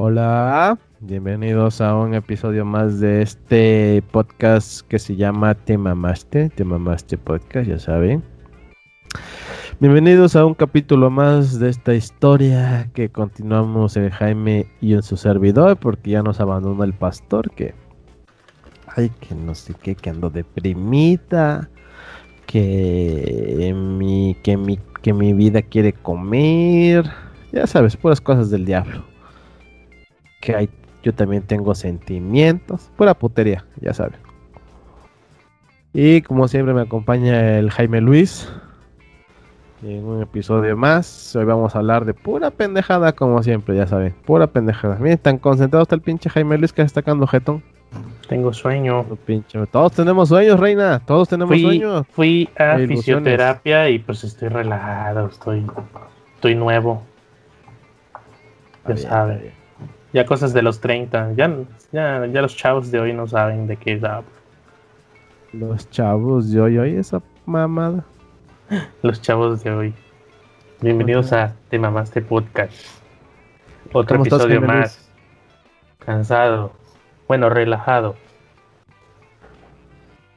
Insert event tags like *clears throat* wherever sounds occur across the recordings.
Hola, bienvenidos a un episodio más de este podcast que se llama Te Mamaste, Te Mamaste Podcast, ya saben. Bienvenidos a un capítulo más de esta historia que continuamos en Jaime y en su servidor porque ya nos abandonó el pastor que... Ay, que no sé qué, que ando deprimida, que mi, que mi, que mi vida quiere comer, ya sabes, puras cosas del diablo. Que hay, yo también tengo sentimientos, pura putería, ya saben. Y como siempre me acompaña el Jaime Luis en un episodio más. Hoy vamos a hablar de pura pendejada, como siempre, ya saben. Pura pendejada. Miren, tan concentrado está el pinche Jaime Luis que está sacando jetón. Tengo sueño. Pinche. Todos tenemos sueños, reina. Todos tenemos Fui, sueños. fui a E fisioterapia y pues estoy relajado, estoy, estoy nuevo. Ya bien, sabe. Ya cosas de los 30. Ya, ya, ya los chavos de hoy no saben de qué hablo. Los chavos de hoy, hoy esa mamada. Los chavos de hoy. Bienvenidos a Te Mamaste Podcast. Otro ¿Cómo estás, episodio más. Cansado. Bueno, relajado.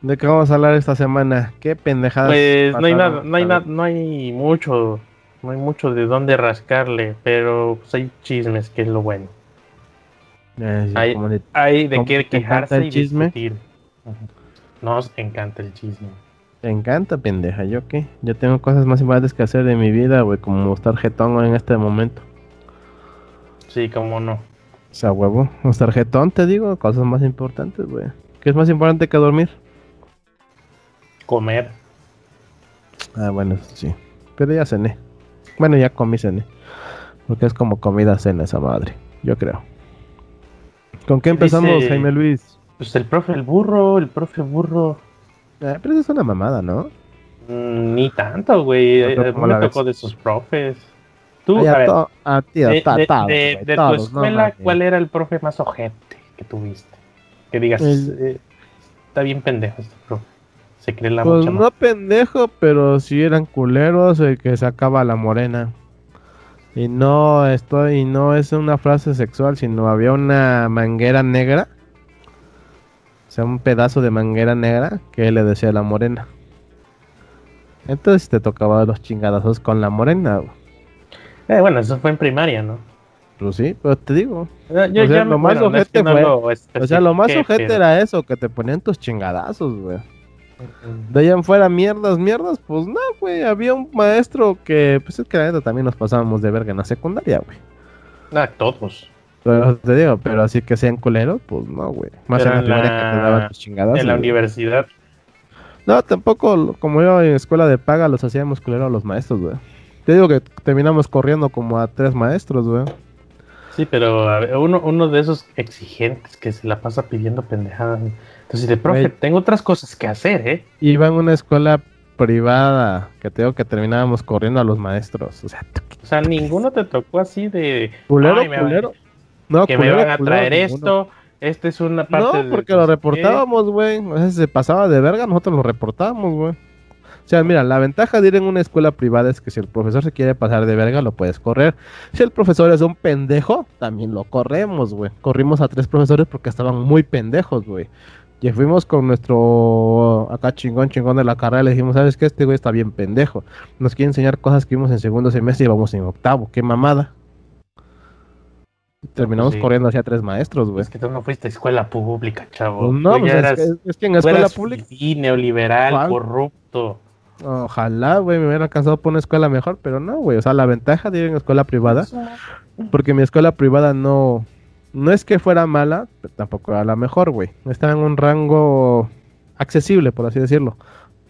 ¿De qué vamos a hablar esta semana? ¿Qué pendejadas? Pues no hay nada, no hay nada, no hay mucho, no hay mucho de dónde rascarle, pero pues hay chismes que es lo bueno. Eh, hay- de- Hay de ¿Cómo qué quejarse el y chisme? discutir. Nos encanta el chisme. Te encanta, pendeja. ¿Yo qué? Yo tengo cosas más importantes que hacer de mi vida, güey, como estar jetón en este momento. Sí, cómo no. O sea, huevo, estar jetón, te digo, cosas más importantes, güey. ¿Qué es más importante que dormir? Comer. Ah, bueno, sí. Pero ya cené. Bueno, ya comí cené. Porque es como comida cena esa madre, yo creo. ¿Con qué ¿Qué empezamos, dice? Jaime Luis? Pues el profe el burro, el profe burro. Eh, pero eso es una mamada, ¿no? mm, Ni tanto, güey. ¿No Eh, A mí cómo me tocó de sus profes. Tú, Ay, a a, ver, to- a ti, a de, ta- de- todos, de- güey, de tu todos, no escuela. ¿cuál era el profe más ojete que tuviste? Que digas, El- eh, está bien pendejo este profe. Se cree la Pues mucha no pendejo, pero sí eran culeros el que sacaba la morena. Y no estoy, y no es una frase sexual, sino había una manguera negra. O sea, un pedazo de manguera negra que le decía a la morena. Entonces te tocaba los chingadazos con la morena. Eh, bueno, eso fue en primaria, ¿no? Pues sí, pero te digo. Eh, Yo, O sea, ya lo me- más bueno, no es que ojete no fue- lo O sea, lo más ojete pero- era eso, que te ponían tus chingadazos, güey. De allá en fuera, mierdas, mierdas, pues no, güey. Había un maestro que, pues es que la neta también nos pasábamos de verga en la secundaria, güey. Ah, todos. Pero te digo, pero así que sean culeros, pues no, güey. Más Pero en la que te daban tus chingadas. en la universidad. No, tampoco, como yo en escuela de paga, los hacíamos culeros a los maestros, güey. Te digo que terminamos corriendo como a tres maestros, güey. Sí, pero a ver, uno, uno de esos exigentes que se la pasa pidiendo pendejadas. Entonces, de profe, tengo otras cosas que hacer, ¿eh? Iba en una escuela privada, que te digo que terminábamos corriendo a los maestros. O sea, O sea, ninguno te tocó así de. culero, "Ay, me va- culero. No, que culero, me van a culero, traer ninguno. esto. Esta es una parte. No, de- porque lo no sé qué". reportábamos, güey. O sea, si se pasaba de verga, nosotros lo reportábamos, güey. O sea, mira, la ventaja de ir en una escuela privada es que si el profesor se quiere pasar de verga, lo puedes correr. Si el profesor es un pendejo, también lo corremos, güey. Corrimos a tres profesores porque estaban muy pendejos, güey. Y fuimos con nuestro acá chingón, chingón de la carrera. Le dijimos, ¿sabes qué? Este güey está bien pendejo. Nos quiere enseñar cosas que vimos en segundo semestre y vamos en octavo. ¡Qué mamada! Y terminamos sí. corriendo hacia tres maestros, güey. Es que tú no fuiste a escuela pública, chavo. Pues no, pues ya es, eras- que, es que en escuela eras pública. fifí, neoliberal, ¿Cuál? corrupto. Ojalá, güey, me hubiera alcanzado por una escuela mejor, pero no, güey. O sea, la ventaja de ir en escuela privada, porque mi escuela privada no, no es que fuera mala, pero tampoco era la mejor, güey. Estaba en un rango accesible, por así decirlo.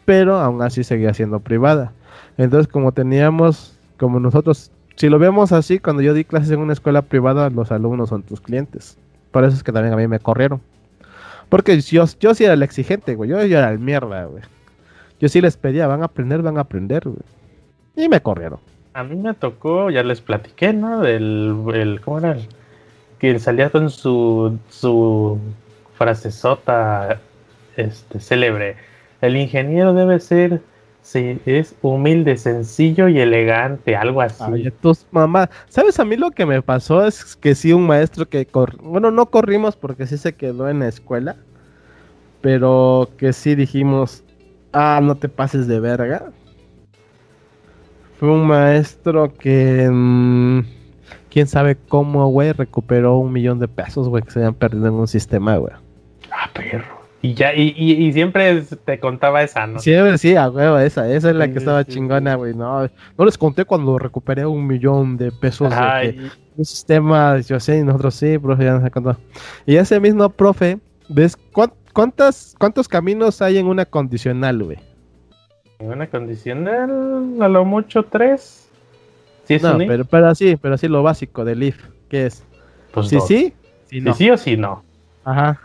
Pero aún así seguía siendo privada. Entonces, como teníamos, como nosotros, si lo vemos así, cuando yo di clases en una escuela privada, los alumnos son tus clientes. Por eso es que también a mí me corrieron. Porque yo, yo sí era el exigente, güey. Yo, era el mierda, güey. Yo sí les pedía, van a aprender, van a aprender, güey. Y me corrieron. A mí me tocó, ya les platiqué, ¿no? Del, el, ¿cómo era? El- que salía con su, su frasezota este, célebre. El ingeniero debe ser es humilde, sencillo y elegante, algo así. Oye, tus mamás. ¿Sabes a mí lo que me pasó? Es que sí, un maestro que. Cor... Bueno, no corrimos porque sí se quedó en la escuela. Pero que sí dijimos. Ah, no te pases de verga. Fue un maestro que. Mmm, Quién sabe cómo, güey, recuperó un millón de pesos, güey, que se habían perdido en un sistema, güey. Ah, perro. Y ya, y, y, y, siempre te contaba esa, ¿no? Siempre, sí, a huevo, esa, esa es la que estaba sí, chingona, güey. No, no les conté cuando recuperé un millón de pesos Ay. de un sistema, yo sé, y nosotros sí, profe, ya nos contó. Y ese mismo profe, ¿ves cuántas, cuántos caminos hay en una condicional, güey? En una condicional, a lo mucho tres. ¿Sí es no, un pero, pero así, pero así lo básico del if, ¿qué es? Pues sí, dos. sí, sí, no. sí, o sí no. Ajá.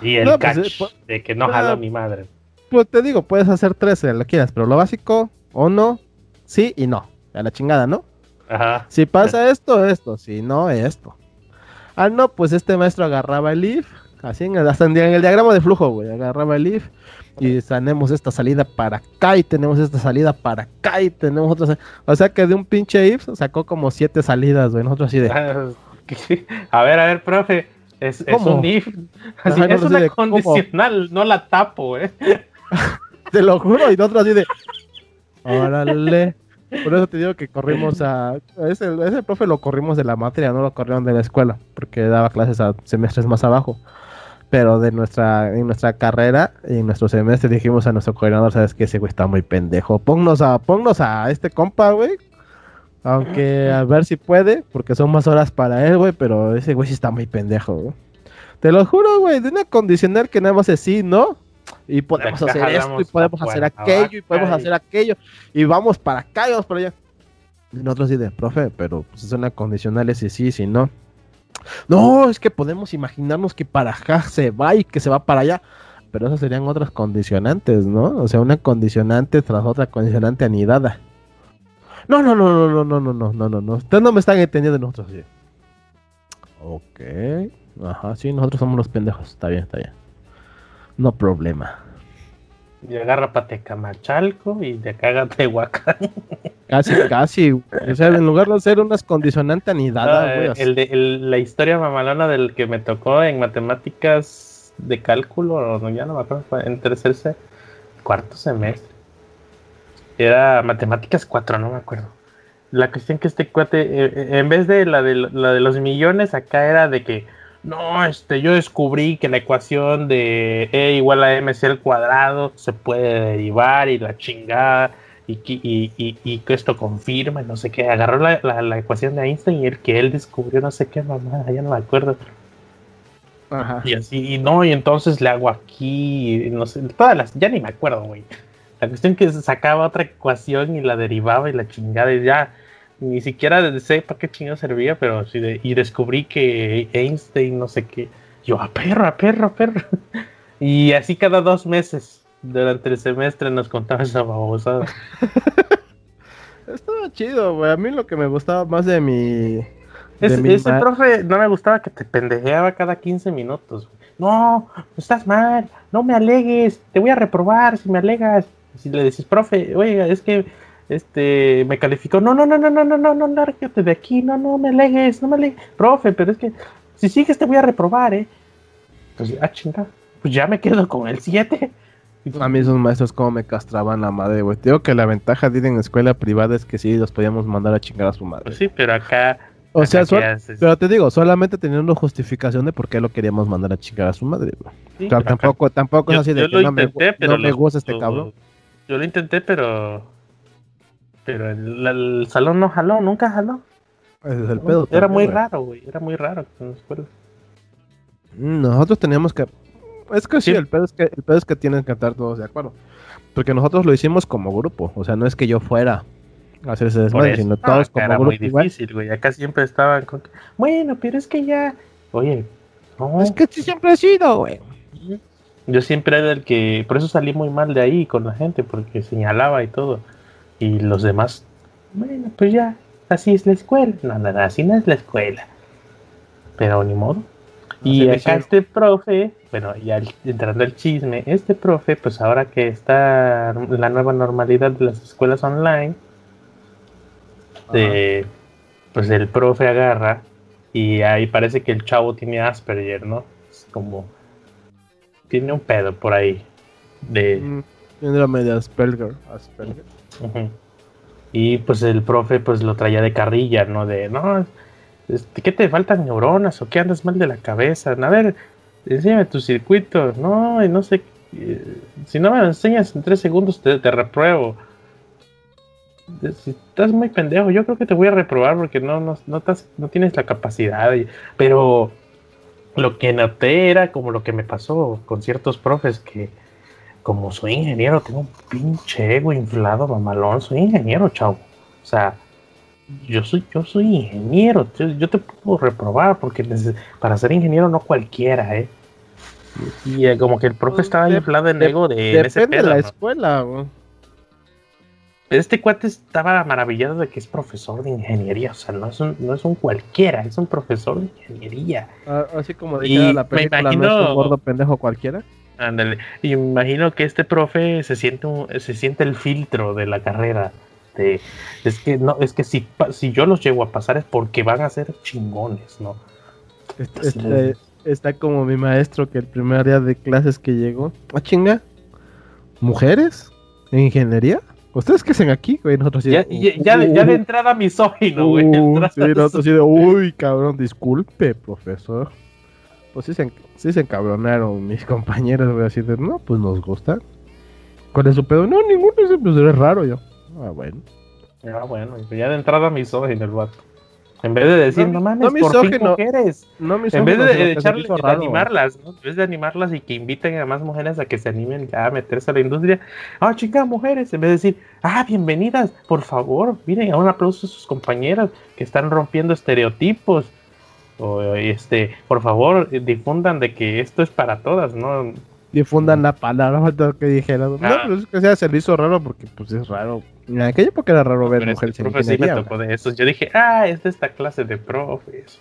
Y el no, catch pues, de que no ah, jaló mi madre. Pues te digo, puedes hacer tres si lo quieras, pero lo básico, o no, sí y no. A la chingada, ¿no? Ajá. Si pasa esto, esto. Si no, esto. Ah, no, pues este maestro agarraba el if, así en el, hasta en el diagrama de flujo, güey. Agarraba el if y tenemos esta salida para acá y tenemos esta salida para acá y tenemos otra. O sea que de un pinche if sacó como siete salidas, güey. Nosotros así de. A ver, a ver, profe. Es, es un if. Así, Ajá, es una de, condicional, ¿cómo? no la tapo, eh. *laughs* te lo juro, y nosotros así de. Órale. Por eso te digo que corrimos a. Ese, ese profe lo corrimos de la materia, no lo corrieron de la escuela, porque daba clases a semestres más abajo. Pero de nuestra, en nuestra carrera, en nuestro semestre, dijimos a nuestro coordinador: ¿Sabes qué? Ese güey está muy pendejo. Ponnos a, ponnos a este compa, güey, aunque a ver si puede, porque son más horas para él, güey, pero ese güey sí está muy pendejo, güey. Te lo juro, güey, de una condicional que nada más es sí, ¿no? Y podemos hacer esto, y podemos hacer aquello, y podemos hacer aquello, y vamos para acá y vamos para allá. Y nosotros sí de, profe, pero pues es una condicional ese sí, sí, no. No, es que podemos imaginarnos que para acá se va y que se va para allá. Pero esas serían otras condicionantes, ¿no? O sea, una condicionante tras otra condicionante anidada. No, no, no, no, no, no, no, no, no, no, no. Ustedes no me están entendiendo nosotros sí. Ok. Ajá, sí, nosotros somos los pendejos. Está bien, está bien. No problema. Y agarra para Tecamachalco y de acá a Tehuacán. *laughs* Casi, casi. O sea, en lugar de hacer unas condicionantes anidadas, güey. Ah, el de, el, la historia mamalona del que me tocó en matemáticas de cálculo, no, ya no me acuerdo, en tercer, cuarto semestre era Matemáticas 4, no me acuerdo. La cuestión que este cuate, eh, en vez de la, de la de los millones, acá era de que, no, este, yo descubrí que la ecuación de E igual a MC al cuadrado se puede derivar y la chingada, y, y, y, y que esto confirma, no sé qué. Agarró la, la, la, ecuación de Einstein y el que él descubrió, no sé qué mamada, ya no me acuerdo. Ajá. Y así, y no, y entonces le hago aquí, no sé, todas las, ya ni me acuerdo, güey. La cuestión que sacaba otra ecuación y la derivaba y la chingada y ya ni siquiera sé para qué chingada servía, pero sí de, y descubrí que Einstein no sé qué. Yo, a perro, a perro, a perro. *laughs* Y así cada dos meses durante el semestre nos contaba esa babosada. *laughs* Estaba chido, güey. A mí lo que me gustaba más de mi. Ese profe no me gustaba que te pendejeaba cada 15 minutos. No, estás mal, no me alegues, te voy a reprobar si me alegas. Si le decís, profe, oiga, es que este me calificó. No, no, no, no, no, no, no, no, lárgate de aquí, no, no me alegues, no me alegues. Profe, pero es que si sigues te voy a reprobar, ¿eh? Pues, ah, chinga, pues ya me quedo con el 7. A mí esos maestros como me castraban la madre, güey. Te digo que la ventaja de ir en escuela privada es que sí los podíamos mandar a chingar a su madre. Pues sí, pero acá... O sea, pero te digo, solamente teniendo justificación de por qué lo queríamos mandar a chingar a su madre, güey. Sí, o sea, tampoco, acá... tampoco es así de que no, intenté, me, no me gusta este cabrón. Yo lo intenté, pero. Pero el, el, salón no jaló, nunca jaló. Ese es el pedo. Era muy raro, güey. Era muy raro la escuela. Nosotros teníamos que. Es que sí, sí, el pedo es que el pedo es que tienen que estar todos de acuerdo. Porque nosotros lo hicimos como grupo. O sea, no es que yo fuera a hacer ese desmadre, sino no, todos como era grupo. muy difícil, güey. Acá siempre estaban con. Bueno, pero es que ya. Oye, no. Es que siempre he sido, güey. Yo siempre era el que, por eso salí muy mal de ahí con la gente, porque señalaba y todo. Y los demás, bueno, pues ya, así es la escuela. No, no, no, así no es la escuela. Pero ni modo. Y acá este profe, bueno, ya entrando el chisme, este profe, pues ahora que está la nueva normalidad de las escuelas online, pues el profe agarra y ahí parece que el chavo tiene Asperger, ¿no? Es como tiene un pedo por ahí de mm, tiene la media Asperger, Asperger. Y pues el profe pues lo traía de carrilla, ¿no? De, no, ¿qué te faltan neuronas o qué andas mal de la cabeza? A ver, enséñame tu circuito, no, y no sé, eh, si no me lo enseñas en tres segundos te, repruebo. Si estás muy pendejo, yo creo que te voy a reprobar porque no, no, no, no tienes la capacidad. pero lo que noté era como lo que me pasó con ciertos profes que como soy ingeniero, tengo un pinche ego inflado, mamalón, soy ingeniero, chavo. O sea, yo soy, yo soy ingeniero, yo, te puedo reprobar porque para ser ingeniero no cualquiera, ¿eh? Y, eh, como que el profe pues estaba inflado en ego de... Depende de la escuela, güey. Este cuate estaba maravillado de que es profesor de ingeniería, o sea, no es un, no es un cualquiera, es un profesor de ingeniería. Ah, así como dijera la película, me imagino, no es un gordo pendejo cualquiera. Ándale. Y me imagino que este profe se siente se siente el filtro de la carrera. De, es que no, es que si, si yo los llego a pasar es porque van a ser chingones, ¿no? Este, este, está como mi maestro que el primer día de clases que llegó. ¿Ah, chinga? ¿Mujeres? ¿En ingeniería? ¿Ustedes qué hacen aquí, güey? Nosotros ya, ya, de, uh, entrada misógino, güey. Uh, sí, nosotros así de, uy, cabrón, disculpe, profesor. Pues sí se, sí se encabronaron mis compañeros, güey, así de, no, pues nos gusta. ¿Cuál es su pedo? No, ninguno, pues es raro yo. Ah, bueno. Ah, bueno, ya de entrada misógino el vato. En vez de decir, no, mames, no por mujeres. No en vez de, echarle, de animarlas, ¿no? En vez de animarlas y que inviten a más mujeres a que se animen a meterse a la industria. Ah, chicas, mujeres. En vez de decir, ah, bienvenidas, por favor, miren, a un aplauso a sus compañeras que están rompiendo estereotipos o este, por favor, difundan de que esto es para todas, ¿no? Difundan la palabra *laughs* que dijeron. No, ah. pero es que sea, se le hizo raro porque pues es raro. En aquella época era raro ver mujeres en sí me tocó de esos. Yo dije, ah, es de esta clase de profes.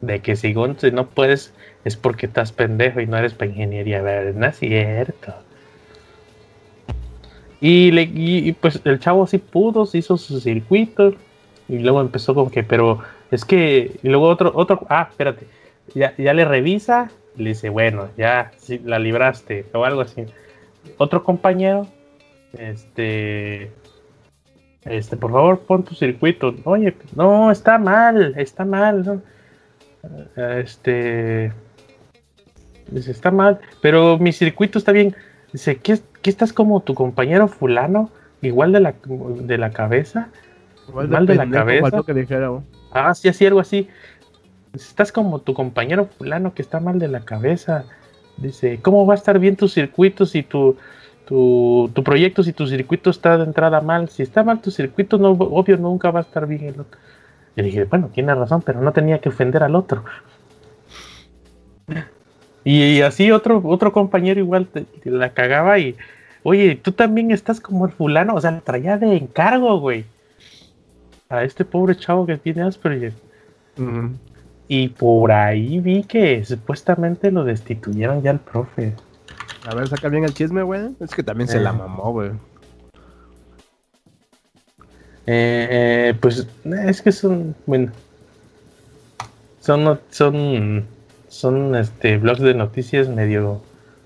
De que si no puedes es porque estás pendejo y no eres para ingeniería, ¿verdad? No es cierto. Y, le, y, pues el chavo sí pudo, se hizo su circuito y luego empezó con que, pero es que, y luego otro, otro, ah, espérate, ya, ya le revisa, le dice, bueno, ya sí, la libraste, o algo así. Otro compañero, este, este, por favor, pon tu circuito. Oye, no, está mal, está mal. Este, dice, está mal, pero mi circuito está bien. Dice, ¿qué, qué estás como tu compañero fulano? Igual de la, de la cabeza. Igual mal de, la cabeza. Que dijera, Ah, sí, así, algo así. Estás como tu compañero fulano que está mal de la cabeza. Dice, ¿cómo va a estar bien tu circuito si tu, tu, proyecto, si tu circuito está de entrada mal? Si está mal tu circuito, no, obvio nunca va a estar bien el otro. Yo dije, bueno, tiene razón, pero no tenía que ofender al otro. Y, así otro, otro compañero igual te, la cagaba y, oye, tú también estás como el fulano, o sea, traía de encargo, güey a este pobre chavo que tiene Asperger. Y por ahí vi que supuestamente lo destituyeron ya el profe. A ver, saca bien el chisme, güey. Es que también se la eh. mamó, güey. Eh, pues es que son, bueno, son, son, son este blogs de noticias medio,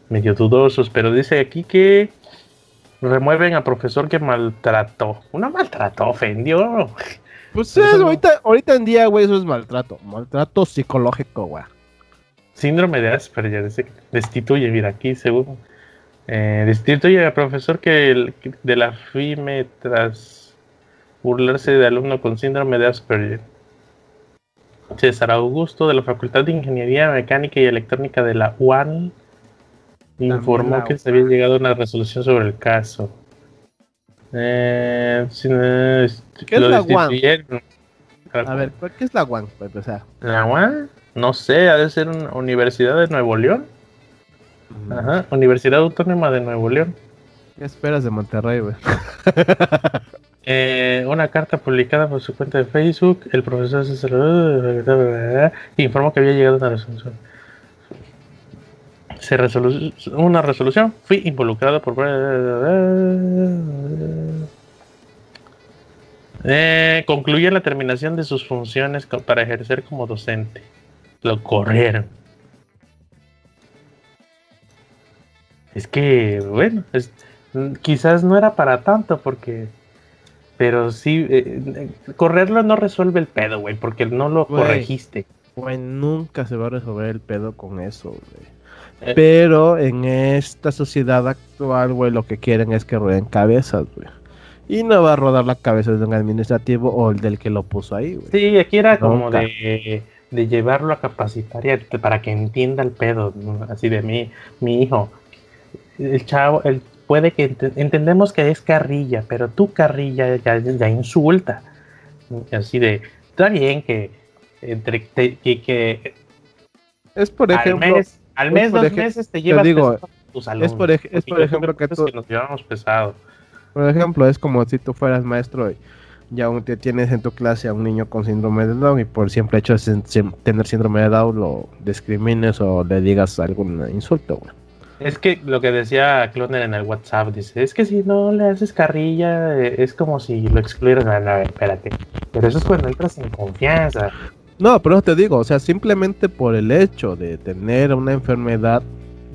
medio dudosos, pero dice aquí que remueven a profesor que maltrató. Una maltrató, ofendió. Pues es, ahorita, ahorita en día, güey, eso es maltrato. Maltrato psicológico, güey. Síndrome de Asperger, destituye, mira, aquí según. Eh, destituye al profesor que de la FIME tras burlarse de alumno con síndrome de Asperger. César Augusto de la Facultad de Ingeniería Mecánica y Electrónica de la UAN informó que se había llegado a una resolución sobre el caso. Eh, ¿Qué es la UAN? A ver, ¿qué es la UAN? ¿La UAN? No sé, ha de ser una Universidad de Nuevo León. Mm. Ajá, Universidad Autónoma de Nuevo León. ¿Qué esperas de Monterrey, güey? Eh, una carta publicada por su cuenta de Facebook, el profesor se informó que había llegado a una resolución. Se resolu una resolución, fui involucrado por... Eh, concluye la terminación de sus funciones para ejercer como docente. Lo corrieron. Es que, bueno, quizás no era para tanto porque... Pero sí, eh, correrlo no resuelve el pedo, güey, porque no lo corregiste. Güey, nunca se va a resolver el pedo con eso, güey. Eh. Pero en esta sociedad actual, güey, lo que quieren es que rueden cabezas, güey. Y no va a rodar la cabeza de un administrativo o el del que lo puso ahí, güey. Sí, aquí era como de, de, llevarlo a capacitar y para que entienda el pedo, así de mí, mi hijo. El chavo, el, puede que entendemos que es carrilla, pero tu carrilla ya, ya insulta. Así de, está bien que entre que, es por ejemplo al mes, dos meses te llevas digo, tus alumnos. Es por, es por ejemplo que, tú, nos llevamos pesado. Por ejemplo, es como si tú fueras maestro y ya aún te tienes en tu clase a un niño con síndrome de Down y por siempre hecho de tener síndrome de Down lo discrimines o le digas algún insulto. Es que lo que decía Cloner en el WhatsApp, dice, es que si no le haces carrilla, eh, es como si lo excluyeras. No, no, espérate. Pero eso es cuando entras en confianza. No, pero te digo, o sea, simplemente por el hecho de tener una enfermedad,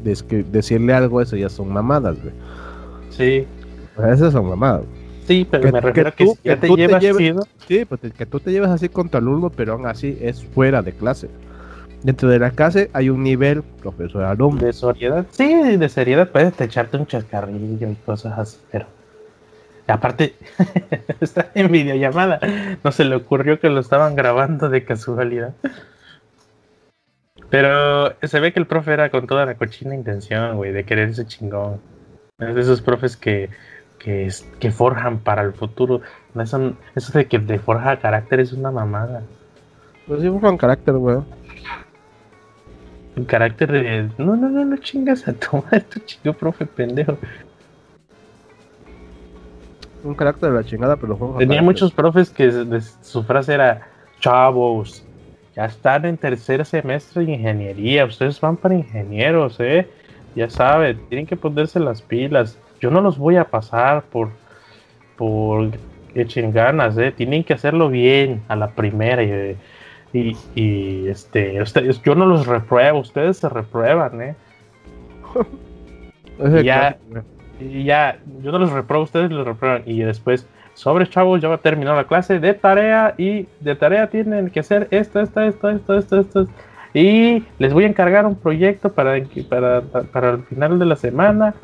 decirle algo, eso ya son mamadas, güey. Sí. Esas son mamadas. Sí, pero me refiero que, tú, que, tú te llevas, Sí, pues que tú te llevas así con tu alumno, pero aún así es fuera de clase. Dentro de la clase hay un nivel profesor-alumno. De seriedad, sí, de seriedad puedes echarte un chascarrillo y cosas así, pero Aparte, *laughs* está en videollamada. No se le ocurrió que lo estaban grabando de casualidad. Pero se ve que el profe era con toda la cochina intención, güey, de querer ese chingón. Es de esos profes que, que, que forjan para el futuro. Eso, eso de que te forja carácter es una mamada. Pues sí, forjan carácter, güey. Un carácter de. No, no, no, no chingas a tomar *laughs* tu chingo, profe pendejo un carácter de la chingada, pero Tenía muchos profes que su frase era, chavos, ya están en tercer semestre de ingeniería, ustedes van para ingenieros, ¿eh? Ya saben, tienen que ponerse las pilas. Yo no los voy a pasar por, por echen ganas, ¿eh? Tienen que hacerlo bien a la primera y, y, este, ustedes, yo no los repruebo, ustedes se reprueban, ¿eh? *laughs* ya, y ya, yo no los repruebo, ustedes los reprueban. Y después, sobre chavos, ya va a terminar la clase de tarea y de tarea tienen que hacer esto, esto, esto, esto, esto, esto. Y les voy a encargar un proyecto para, para, para el final de la semana.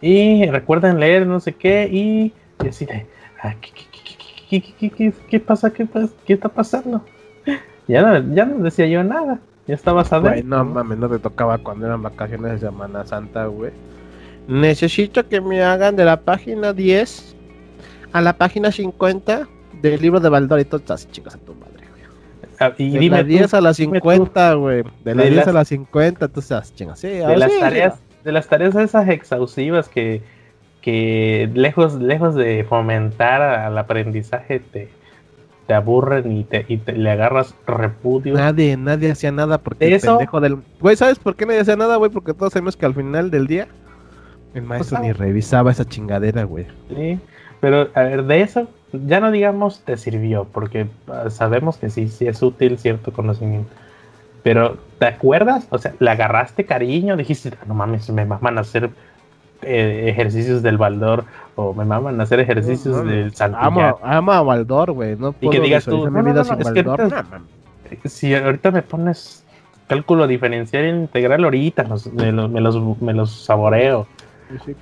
Y recuerden leer no sé qué y, así de, ¿qué, qué, qué, qué, pasa? ¿Qué, ¿Qué está pasando? *laughs* Ya no, ya no decía yo nada. Ya estaba sabiendo. no mames, no te tocaba cuando eran vacaciones de Semana Santa, güey. Necesito que me hagan de la página 10 a la página 50 del libro de Baldor y todas chicas a tu madre, güey. Ah, y de la 10 a la 50, güey. De la 10 a la 50, tú sabes, chingas. Sí, de, las tareas, de las tareas esas exhaustivas que, que lejos, lejos de fomentar al aprendizaje te, te aburren y te, y te le agarras repudio. Nadie, nadie hacía nada porque el pendejo del. Güey, ¿sabes por qué nadie hacía nada, güey? Porque todos sabemos que al final del día el maestro ni revisaba esa chingadera, güey. Sí, pero a ver, de eso, ya no digamos te sirvió, porque ah, sabemos que sí, sí es útil cierto conocimiento. Pero, ¿te acuerdas? O sea, ¿le agarraste cariño? Dijiste, no mames, me maman a hacer eh, ejercicios del Baldor o me maman a hacer ejercicios del Santillán. Amo, a Baldor, güey. No y que digas tú, mi vida sin si ahorita me pones cálculo diferencial e integral, ahorita me, los, me, los, me los saboreo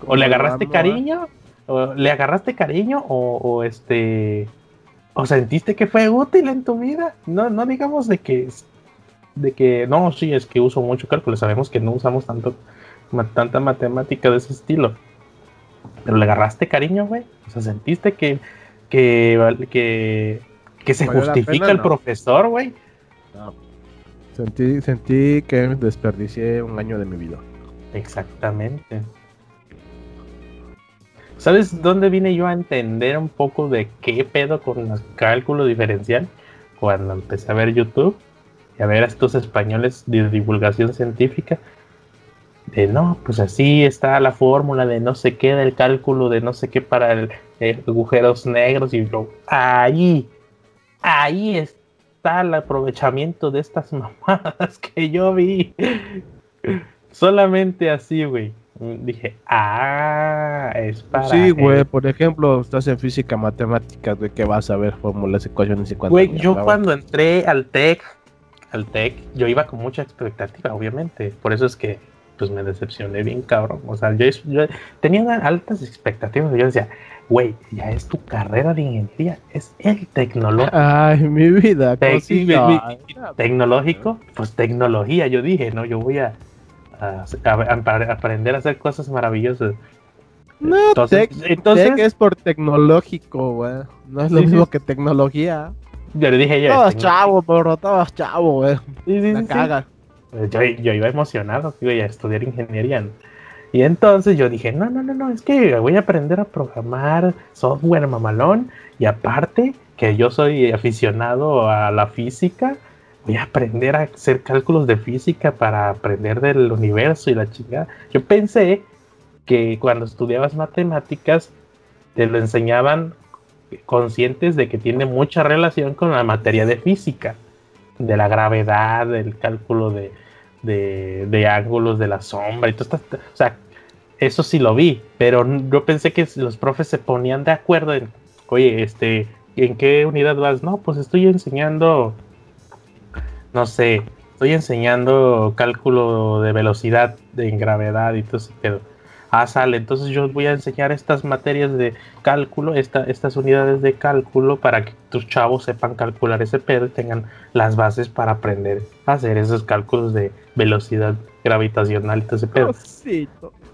o le agarraste cariño, o le agarraste cariño, o, este, o sentiste que fue útil en tu vida. No, no digamos de que, de que, no, sí, es que uso mucho cálculo. Sabemos que no usamos tanto, tanta matemática de ese estilo. Pero le agarraste cariño, güey. O sea, sentiste que, que, que, que se justifica el profesor, güey. Sentí, sentí que desperdicié un año de mi vida. Exactamente. ¿Sabes dónde vine yo a entender un poco de qué pedo con el cálculo diferencial? Cuando empecé a ver YouTube y a ver a estos españoles de divulgación científica. De no, pues así está la fórmula de no sé qué, del cálculo de no sé qué para el, eh, agujeros negros y lo, ahí, ahí está el aprovechamiento de estas *laughs* mamadas que yo vi. Solamente así, güey. Dije, ah, es para. Sí, güey, por ejemplo, estás en física matemáticas, de que vas a ver fórmulas, ecuaciones y cuánto. Güey, yo cuando entré al TEC, al TEC, yo iba con mucha expectativa, obviamente. Por eso es que pues me decepcioné bien cabrón. O sea, yo, yo tenía altas expectativas. Yo decía, güey, ya es tu carrera de ingeniería, es el tecnológico. Ay, mi vida, tecnológico, pues tecnología, yo dije, no, yo voy a, aprender a hacer cosas maravillosas. No, entonces, entonces es por tecnológico, güey. No es lo mismo que tecnología. Yo le dije yo. Todos chavo, porro, todos chavo, güey. Sí, sí, caga. Yo, yo, iba emocionado, iba a estudiar ingeniería. Y entonces yo dije, no, no, no, no, es que voy a aprender a programar software mamalón. Y aparte, que yo soy aficionado a la física, voy a aprender a hacer cálculos de física para aprender del universo y la chingada. Yo pensé que cuando estudiabas matemáticas te lo enseñaban conscientes de que tiene mucha relación con la materia de física, de la gravedad, del cálculo de, de, ángulos de la sombra y todo. O sea, eso sí lo vi, pero yo pensé que los profes se ponían de acuerdo en, oye, este, ¿en qué unidad vas? No, pues estoy enseñando, no sé, estoy enseñando cálculo de velocidad, de gravedad y todo ese pedo. Ah, sale, entonces yo voy a enseñar estas materias de cálculo, estas unidades de cálculo para que tus chavos sepan calcular ese pedo y tengan las bases para aprender a hacer esos cálculos de velocidad gravitacional y todo ese pedo.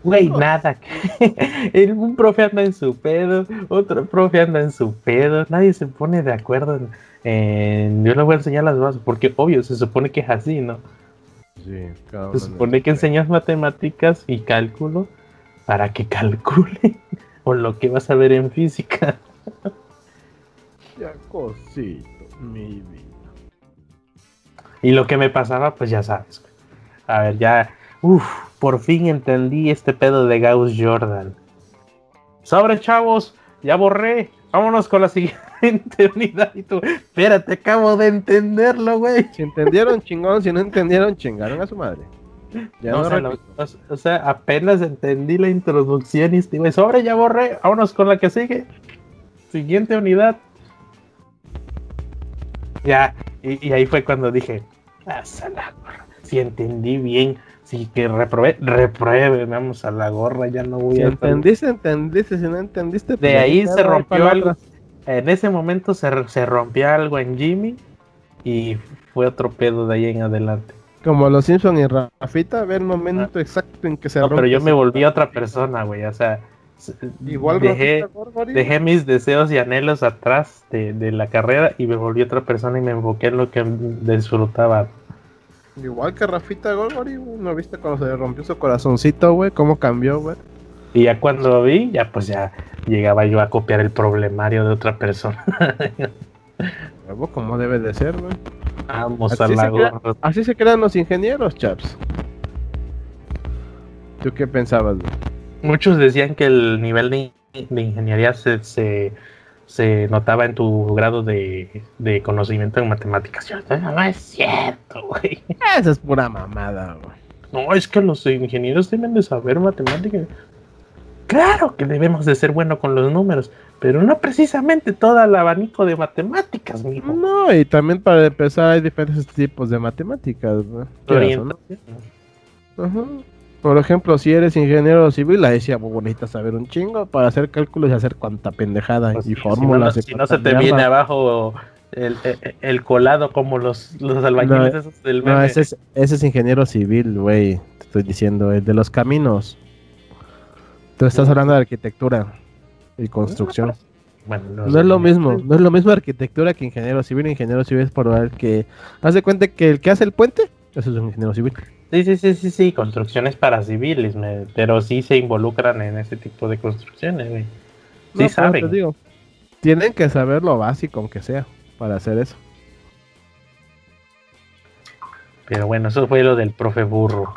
Güey, nada. *laughs* un profe anda en su pedo, otro profe anda en su pedo, nadie se pone de acuerdo en, yo le voy a enseñar las bases, porque obvio, se supone que es así, ¿no? Sí, Se supone que enseñas matemáticas y cálculo para que calcule *laughs* o lo que vas a ver en física. ya cosito, mi vida. Y lo que me pasaba, pues ya sabes. A ver, ya, uff, por fin entendí este pedo de Gauss Jordan. Sobre chavos, ya borré. Vámonos con la siguiente *laughs* unidad. Y tú, espérate, acabo de entenderlo, güey. Si entendieron, chingón. Si no entendieron, chingaron a su madre o, sea, apenas entendí la introducción y estuve sobre, ya borré, vámonos con la que sigue. Siguiente unidad. Ya, y, ahí fue cuando dije, ah, si entendí bien, si que reprobé, repruebe, vamos a la gorra, ya no voy a... entendiste, entendiste, si no entendiste... De pues, ahí se rompió algo, en ese momento se, se rompió algo en Jimmy y fue otro pedo de ahí en adelante. Como los Simpson y Rafita, ver el momento exacto en que se No, pero yo me volví otra persona, güey. O sea, igual dejé, dejé mis deseos y anhelos atrás de, la carrera y me volví otra persona y me enfoqué en lo que disfrutaba. Igual que Rafita Gorgori, ¿no viste cuando se rompió su corazoncito, güey? ¿Cómo cambió, güey? Y ya cuando lo vi, ya pues ya llegaba yo a copiar el problemario de otra persona. *laughs* como debe de ser, güey. Vamos así a la Así se crean los ingenieros, chaps. ¿Tú qué pensabas? Muchos decían que el nivel de, ingeniería se, se, notaba en tu grado de, conocimiento en matemáticas. no es cierto, güey. *laughs* Esa es pura mamada, güey. No, es que los ingenieros deben de saber matemáticas. Claro que debemos de ser buenos con los números, pero no precisamente todo el abanico de matemáticas, mijo. No, y también para empezar hay diferentes tipos de matemáticas, ¿no? Por ejemplo, si eres ingeniero civil, la decía, muy bonita saber un chingo para hacer cálculos y hacer cuanta pendejada pues y fórmulas. Si no, se te viene abajo el, colado como los, los albañiles esos del No, ese es, ese es ingeniero civil, güey. Te estoy diciendo, el de los caminos. Tú estás hablando de arquitectura y construcción. Bueno, no, es lo mismo, no es lo mismo arquitectura que ingeniero civil. Ingeniero civil es por ver que. Haz de cuenta que el que hace el puente, eso es un ingeniero civil. Sí, sí, sí, sí, sí, construcciones para civiles, me- pero sí se involucran en ese tipo de construcciones, güey. Sí No, saben. te digo, tienen que saber lo básico, aunque sea, para hacer eso. Pero bueno, eso fue lo del profe burro.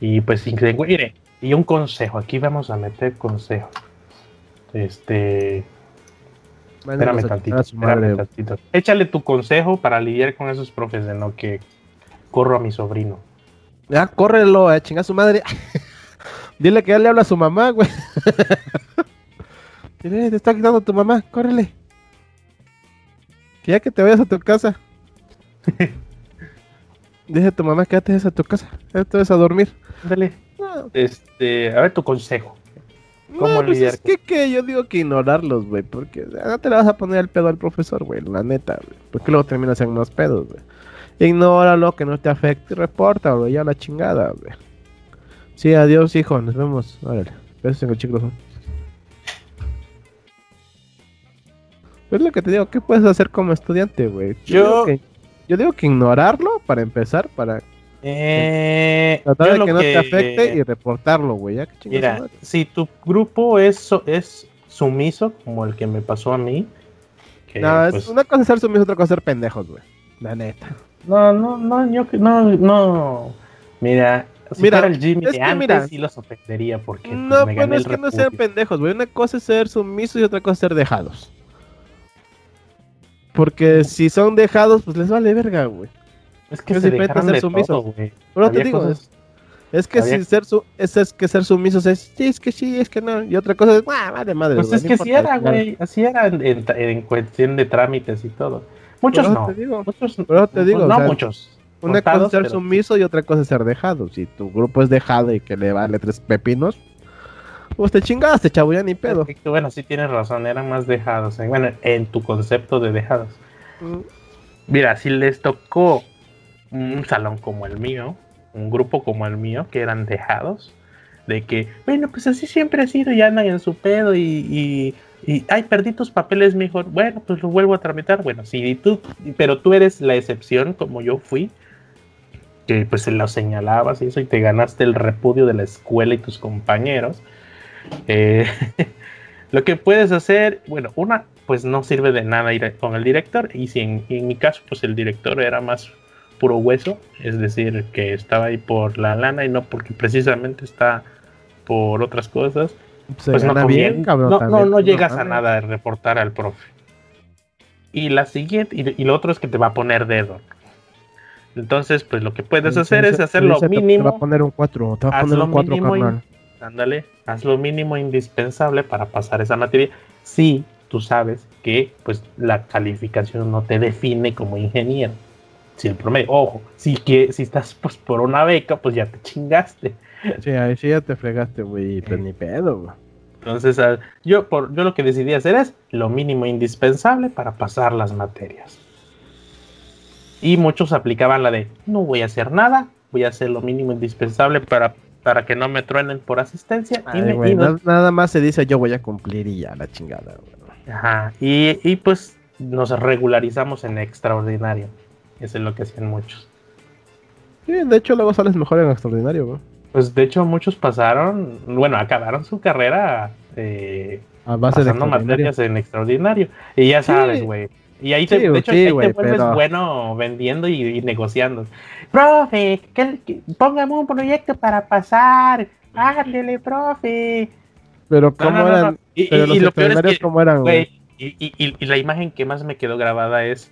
Y pues, sin que- mire, y un consejo, aquí vamos a meter consejo. Este, espérame a tantito, espérame tantito. Échale tu consejo para lidiar con esos profes de no que corro a mi sobrino. Ya, córrelo, a chingar a su madre. *laughs* Dile que ya le habla a su mamá, güey. *laughs* Dile, te está quitando tu mamá, córrele. Que ya que te vayas a tu casa. *laughs* Dije a tu mamá que ya te vayas a tu casa. Ya te vas a dormir. Ándale. No, Este, a ver tu consejo. ¿Cómo no, pues lidiar es que, que yo digo que ignorarlos, güey. Porque o sea, no te le vas a poner el pedo al profesor, güey. La neta, güey. Porque luego terminas en más pedos, güey. Ignóralo, que no te afecte y repórtalo. Ya la chingada, güey. Sí, adiós, hijo. Nos vemos. Órale. Besos en el chico. Es lo que te digo. ¿Qué puedes hacer como estudiante, güey? Yo- digo que, yo digo que ignorarlo para empezar, para Eh, tratar de que no te afecte y reportarlo, güey. Ya Mira, madre. si tu grupo es, es sumiso, como el que me pasó a mí, que, No, es pues, una cosa es ser sumiso, otra cosa es ser pendejos, güey. La neta. No, no, no, yo que- no, no, mira, si Mira, fuera el Jimmy es que antes mira- sí los ofendería porque pues, No, me bueno, es que no sean pendejos, güey. Una cosa es ser sumisos y otra cosa es ser dejados. Porque si son dejados, pues les vale verga, güey. Es que es se dejaron ser de sumisos. güey. Pero te digo, cosas- es que había- si ser su, es, es que ser sumisos es, sí, es que sí, es que no. Y otra cosa es, ah, vale madre. Pues es no que así era, güey, así era en, en- en cuestión de trámites y todo. Muchos no, te digo, muchos, por eso te digo, no o sea, muchos. Una cosa es ser pero sí. sumiso y otra cosa es ser dejado. Si tu grupo es dejado y que le vale tres pepinos, pues te chingaste, chavo, ya ni pedo. Es que, Bueno, sí tienes razón, eran más dejados. eh, Bueno, en tu concepto de dejados. Mm, Mira, si les tocó un salón como el mío, un grupo como el mío, que eran dejados, de que, bueno, pues así siempre ha sido y andan en su pedo y, y, y, ay, perdí tus papeles mejor, bueno, pues lo vuelvo a tramitar, bueno, sí, y tú, pero tú eres la excepción como yo fui, que pues se lo señalabas y eso y te ganaste el repudio de la escuela y tus compañeros. Eh, *laughs* lo que puedes hacer, bueno, una, pues no sirve de nada ir con el director. Y si en, en mi caso, pues el director era más puro hueso, es decir, que estaba ahí por la lana y no porque precisamente está por otras cosas, Se pues no bien, cabrón. no, no, también, no llegas a nada de reportar al profe. Y la siguiente, y, y lo otro es que te va a poner dedo. Entonces, pues lo que puedes Sí, hacer sí, es sí, hacer sí, lo te- Te va mínimo. a poner un 4, te va a poner lo un 4, mínimo y- carnal. Ándale, haz lo mínimo indispensable para pasar esa materia. Si tú sabes que pues la calificación no te define como ingeniero. Si el promedio, ojo, si que si estás pues por una beca, pues ya te chingaste. Sí, ahí sí ya te fregaste, güey. Pues Eh. ni pedo, güey. Entonces, yo por yo lo que decidí hacer es lo mínimo indispensable para pasar las materias. Y muchos aplicaban la de no voy a hacer nada, voy a hacer lo mínimo indispensable para para que no me truenen por asistencia y me- güey, y nada más se dice yo voy a cumplir y ya la chingada, güey. Ajá, y, y pues nos regularizamos en extraordinario. Eso es lo que hacían muchos. Sí, de hecho luego sales mejor en extraordinario, güey. Pues de hecho muchos pasaron, bueno, acabaron su carrera eh, A base pasando materias en extraordinario. Y ya sabes, güey. Y ahí te, Sí, de hecho, sí, ahí te vuelves pero- bueno vendiendo y, y negociando. Profe, que, que- póngame un proyecto para pasar. Ándele, profe. Pero cómo no, no, eran. Y, pero y- los y lo peor es extraordinarios que, cómo eran, güey. Y la imagen que más me quedó grabada es,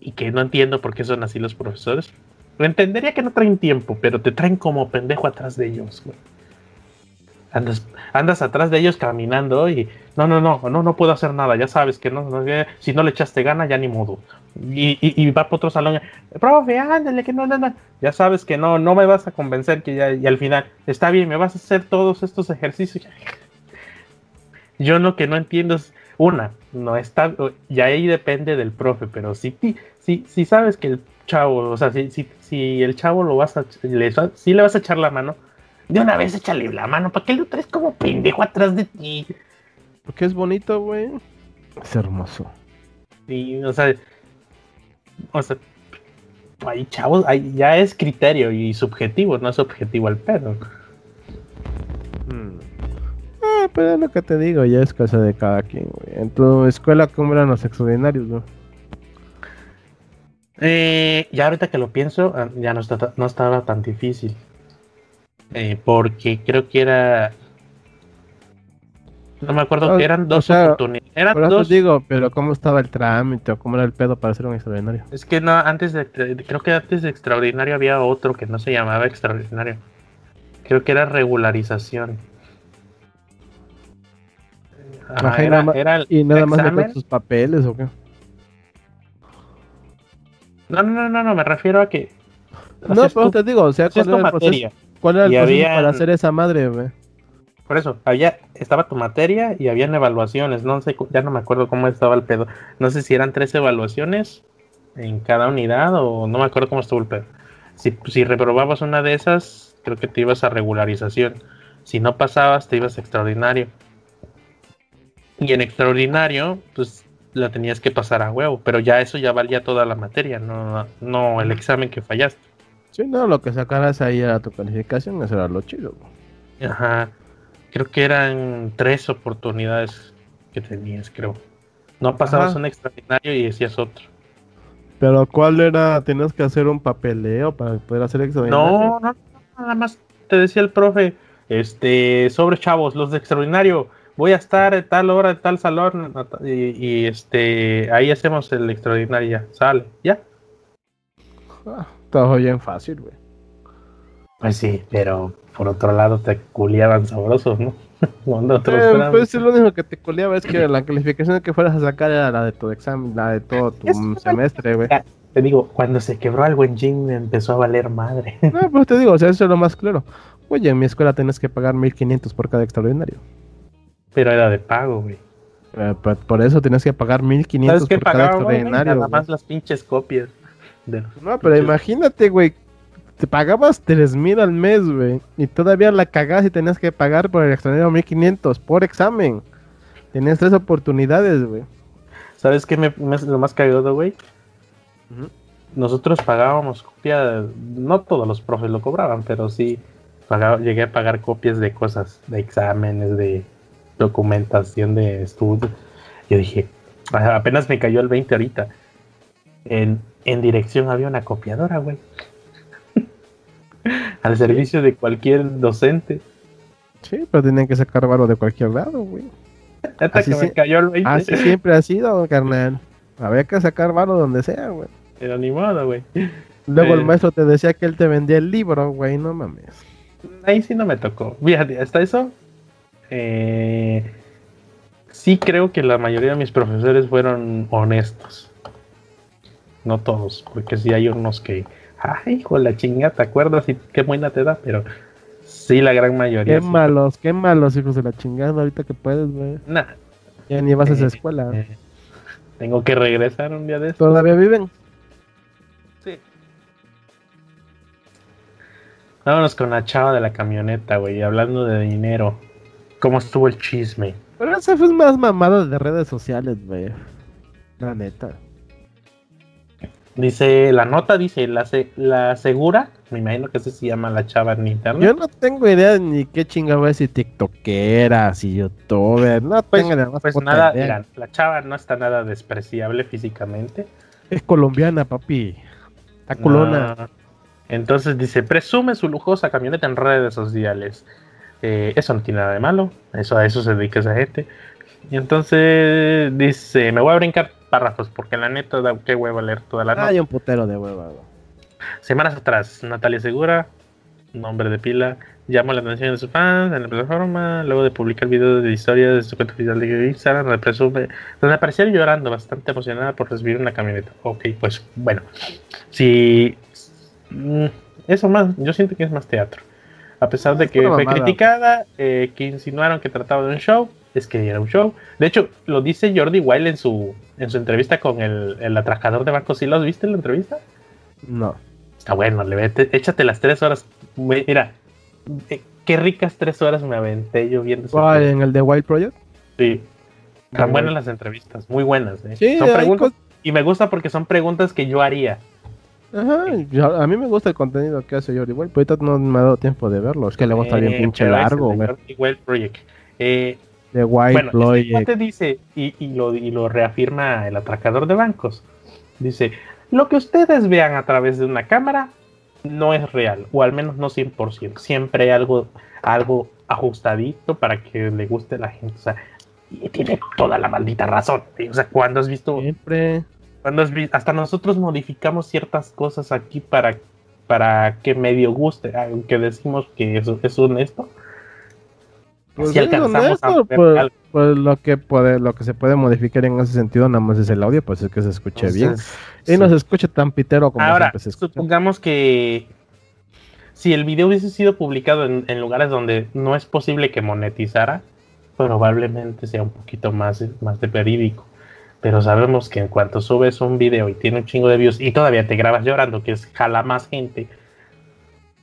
y que no entiendo por qué son así los profesores. Entendería que no traen tiempo, pero te traen como pendejo atrás de ellos. Andas, andas atrás de ellos caminando y no, no, no, no, no puedo hacer nada, ya sabes que no, no, si no le echaste gana, ya ni modo. Y, y, va para otro salón, profe, ándale, que no, no, no, ya sabes que no, no me vas a convencer que ya, y al final, está bien, me vas a hacer todos estos ejercicios. *laughs* Yo lo que no entiendo es, una, no está, ya ahí depende del profe, pero si, si, si sabes que el chavo, o sea, si, si, si el chavo lo vas a, le, si le vas a echar la mano, de una vez échale la mano, ¿para qué lo traes como pendejo atrás de ti? Porque es bonito, güey. Es hermoso. Y, o sea, o sea, ahí chavos, ahí ya es criterio y subjetivo, no es objetivo el pedo. Hmm. Ah, pero es lo que te digo, ya es cosa de cada quien, güey. En tu escuela, ¿cómo eran los extraordinarios, güey? Eh, ya ahorita que lo pienso, ah, ya no, está, no estaba tan difícil. Eh, porque creo que era. No me acuerdo O- que eran o dos sea, oportunidades. Eran Por eso dos. digo, pero ¿cómo estaba el trámite o cómo era el pedo para ser un extraordinario? Es que no, antes de. Creo que antes de extraordinario había otro que no se llamaba extraordinario. Creo que era regularización. Ajá, y era, nada ma- era el ¿Y nada más con sus papeles o qué? No, no, no, no, no, me refiero a que. No, pero te digo, o sea, ¿cuál era el proceso, materia. cuál era el proceso habían- para hacer esa madre, güey? Por eso, había, estaba tu materia y habían evaluaciones, no sé, ya no me acuerdo cómo estaba el pedo. No sé si eran tres evaluaciones en cada unidad o no me acuerdo cómo estuvo el pedo. Si, si reprobabas una de esas, creo que te ibas a regularización. Si no pasabas, te ibas a extraordinario. Y en extraordinario, pues la tenías que pasar a huevo, pero ya eso ya valía toda la materia, no, no el examen que fallaste. Sí, no, lo que sacaras ahí era tu calificación, eso era lo chido. Ajá. Creo que eran tres oportunidades que tenías, creo. No pasabas Ajá. un extraordinario y decías otro. Pero ¿cuál era? ¿Tenías que hacer un papeleo para poder hacer extraordinario? No, no, no, nada más te decía el profe, este, sobre chavos, los de extraordinario, voy a estar en tal hora, en tal salón, y, y, este, ahí hacemos el extraordinario ya, sale, ya. Ah, todo bien fácil, güey. Pues sí, pero por otro lado te culiaban sabrosos, ¿no? *laughs* Cuando otros Eh, pues lo único que te coleaba es que la calificación que fueras a sacar era la de tu examen, la de todo tu semestre, güey. Te digo, cuando se quebró algo en Jim me empezó a valer madre. No, pero te digo, o sea, eso es lo más claro. Oye, en mi escuela tienes que pagar 1500 por cada extraordinario. Pero era de pago, güey. Eh, por, por eso tienes que pagar 1500 ¿Sabes qué por cada extraordinario. Nada más las pinches copias. De los No, pero imagínate, güey. Te pagabas 3000 al mes, güey. Y todavía la cagás y tenías que pagar por el extraordinario 1500 por examen. Tenías tres oportunidades, güey. ¿Sabes qué me, me es lo más cagado, güey? Nosotros pagábamos copia, no todos los profes lo cobraban, pero sí pagaba, llegué a pagar copias de cosas, de exámenes, de documentación de estudio. Yo dije, "Ah, apenas me cayó el 20 ahorita. En, en dirección había una copiadora, güey. *laughs* Al servicio de cualquier docente. Sí, pero tenían que sacar varo de cualquier lado, güey. Hasta Así que me cayó el 20. Así siempre ha sido, carnal. Había que sacar varo donde sea, güey. Pero ni modo, güey. Luego el Eh. maestro te decía que él te vendía el libro, güey, no mames. Ahí sí no me tocó. Fíjate, hasta eso. Eh, sí creo que la mayoría de mis profesores fueron honestos. No todos, porque sí hay unos que. Ay, hijo de la chingada, ¿te acuerdas? Y qué buena te da, pero sí, la gran mayoría. Qué sí. malos, qué malos hijos de la chingada ahorita que puedes, güey. Nah, Ya ni vas a esa Eh, escuela. eh, tengo que regresar un día de estos. ¿Todavía viven? Sí. Vámonos con la chava de la camioneta, güey. Hablando de dinero. ¿Cómo estuvo el chisme? Pero esa fue más mamada de redes sociales, güey. La neta. Dice, la nota dice, la, se- la segura, me imagino que así se llama la chava en internet. Yo no tengo idea ni qué chingada es si tiktokera, si youtuber, no pues tengo más pues nada, la chava no está nada despreciable físicamente. Es colombiana, papi. Culona. No. Entonces dice, presume su lujosa camioneta en redes sociales. Eh, eso no tiene nada de malo, eso a eso se dedica esa gente. Y entonces dice, me voy a brincar párrafos porque la neta da qué huevo leer toda la nota. Hay un putero de hueva. Semanas atrás, Natalia Segura, nombre de pila, llamó la atención de sus fans en la plataforma, luego de publicar videos de historias de su cuenta oficial de Instagram, donde presume, donde apareció llorando, bastante emocionada por recibir una camioneta. Ok, pues bueno, si mm, eso más, yo siento que es más teatro. A pesar de que fue mamada. criticada, eh, que insinuaron que trataba de un show, es que era un show. De hecho, lo dice Jordi Wild en su, en su entrevista con el, el atracador de bancos. ¿Sí los viste en la entrevista? No. Está bueno, le vete- échate las tres horas. Mira, eh, qué ricas tres horas me aventé yo viendo ese ¿Cuál, pedo. en el de Wild Project? Sí. Ah, buenas las entrevistas, muy buenas. eh. Sí, Son preguntas, y me gusta porque son preguntas que yo haría. Ajá, yo- a mí me gusta el contenido que hace Jordi Wild, pero ahorita no me ha dado tiempo de verlo. Es que le gusta bien Eh, pinche largo, güey. Jordi Wild Project. Eh, De Wild bueno, este Project. cuate dice, y, y lo, y lo reafirma el atracador de bancos, dice, lo que ustedes vean a través de una cámara no es real, o al menos no 100%. Siempre hay algo, algo ajustadito para que le guste a la gente. O sea, y tiene toda la maldita razón. O sea, cuando has visto Siempre. Cuando vi- hasta nosotros modificamos ciertas cosas aquí para, para que medio guste, aunque decimos que eso es honesto. Pues si es alcanzamos a honesto, ver pues, algo. pues lo que puede, lo que se puede modificar en ese sentido nada más es el audio, pues es que se escuche bien. Y no se escuche tan pitero como Ahora, se supongamos que si el video hubiese sido publicado en, en lugares donde no es posible que monetizara, probablemente sea un poquito más, más de verídico. Pero sabemos que en cuanto subes un video y tiene un chingo de views y todavía te grabas llorando, que es jala más gente,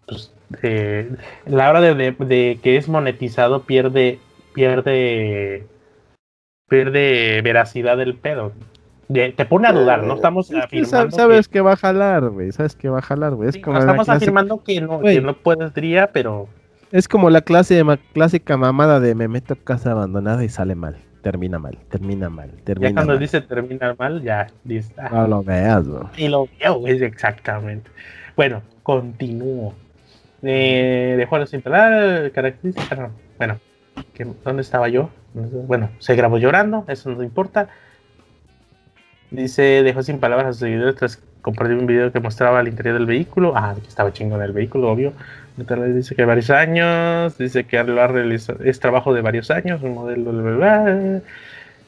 pues eh, la hora de, de- de que es monetizado pierde, pierde, pierde veracidad del pedo. De- te pone a dudar, no estamos Es que afirmando sab- sabes que- que va a jalar, güey. Sabes que va a jalar, güey. Es Sí, como no la estamos afirmando que no, que no podría, pero Es como la clase ma- clásica mamada de me meto a casa abandonada y sale mal. Termina mal, termina mal, ya termina cuando mal. dice terminar mal, ya dice, ah, No lo veas, güey. y lo veo, güey, exactamente. Bueno, continúo. Eh, dejó de instalar características. no, Bueno, ¿qué- ¿dónde estaba yo? Bueno, se grabó llorando, eso no importa. Dice, dejó sin palabras a sus seguidores tras compartir un video que mostraba el interior del vehículo. Ah, que estaba chingón el vehículo, obvio. Dice que varios años, dice que lo ha realizado, es trabajo de varios años, un modelo de bla,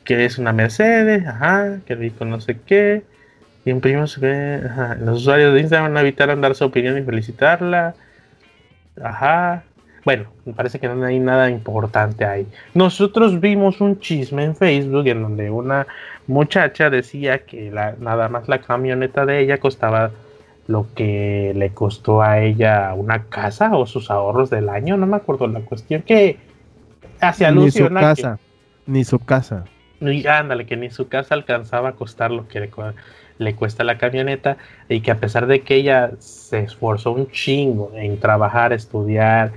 que es una Mercedes, ajá, que el vehículo no sé qué. Y imprimimos que los usuarios de Instagram evitaron dar su opinión y felicitarla. Ajá. Bueno, me parece que no hay nada importante ahí. Nosotros vimos un chisme en Facebook en donde una muchacha decía que la, nada más la camioneta de ella costaba lo que le costó a ella una casa o sus ahorros del año, no me acuerdo la cuestión que hace Ni su alusión a que- casa, ni su casa. y ándale, que ni su casa alcanzaba a costar lo que le cuesta la camioneta y que a pesar de que ella se esforzó un chingo en trabajar, estudiar,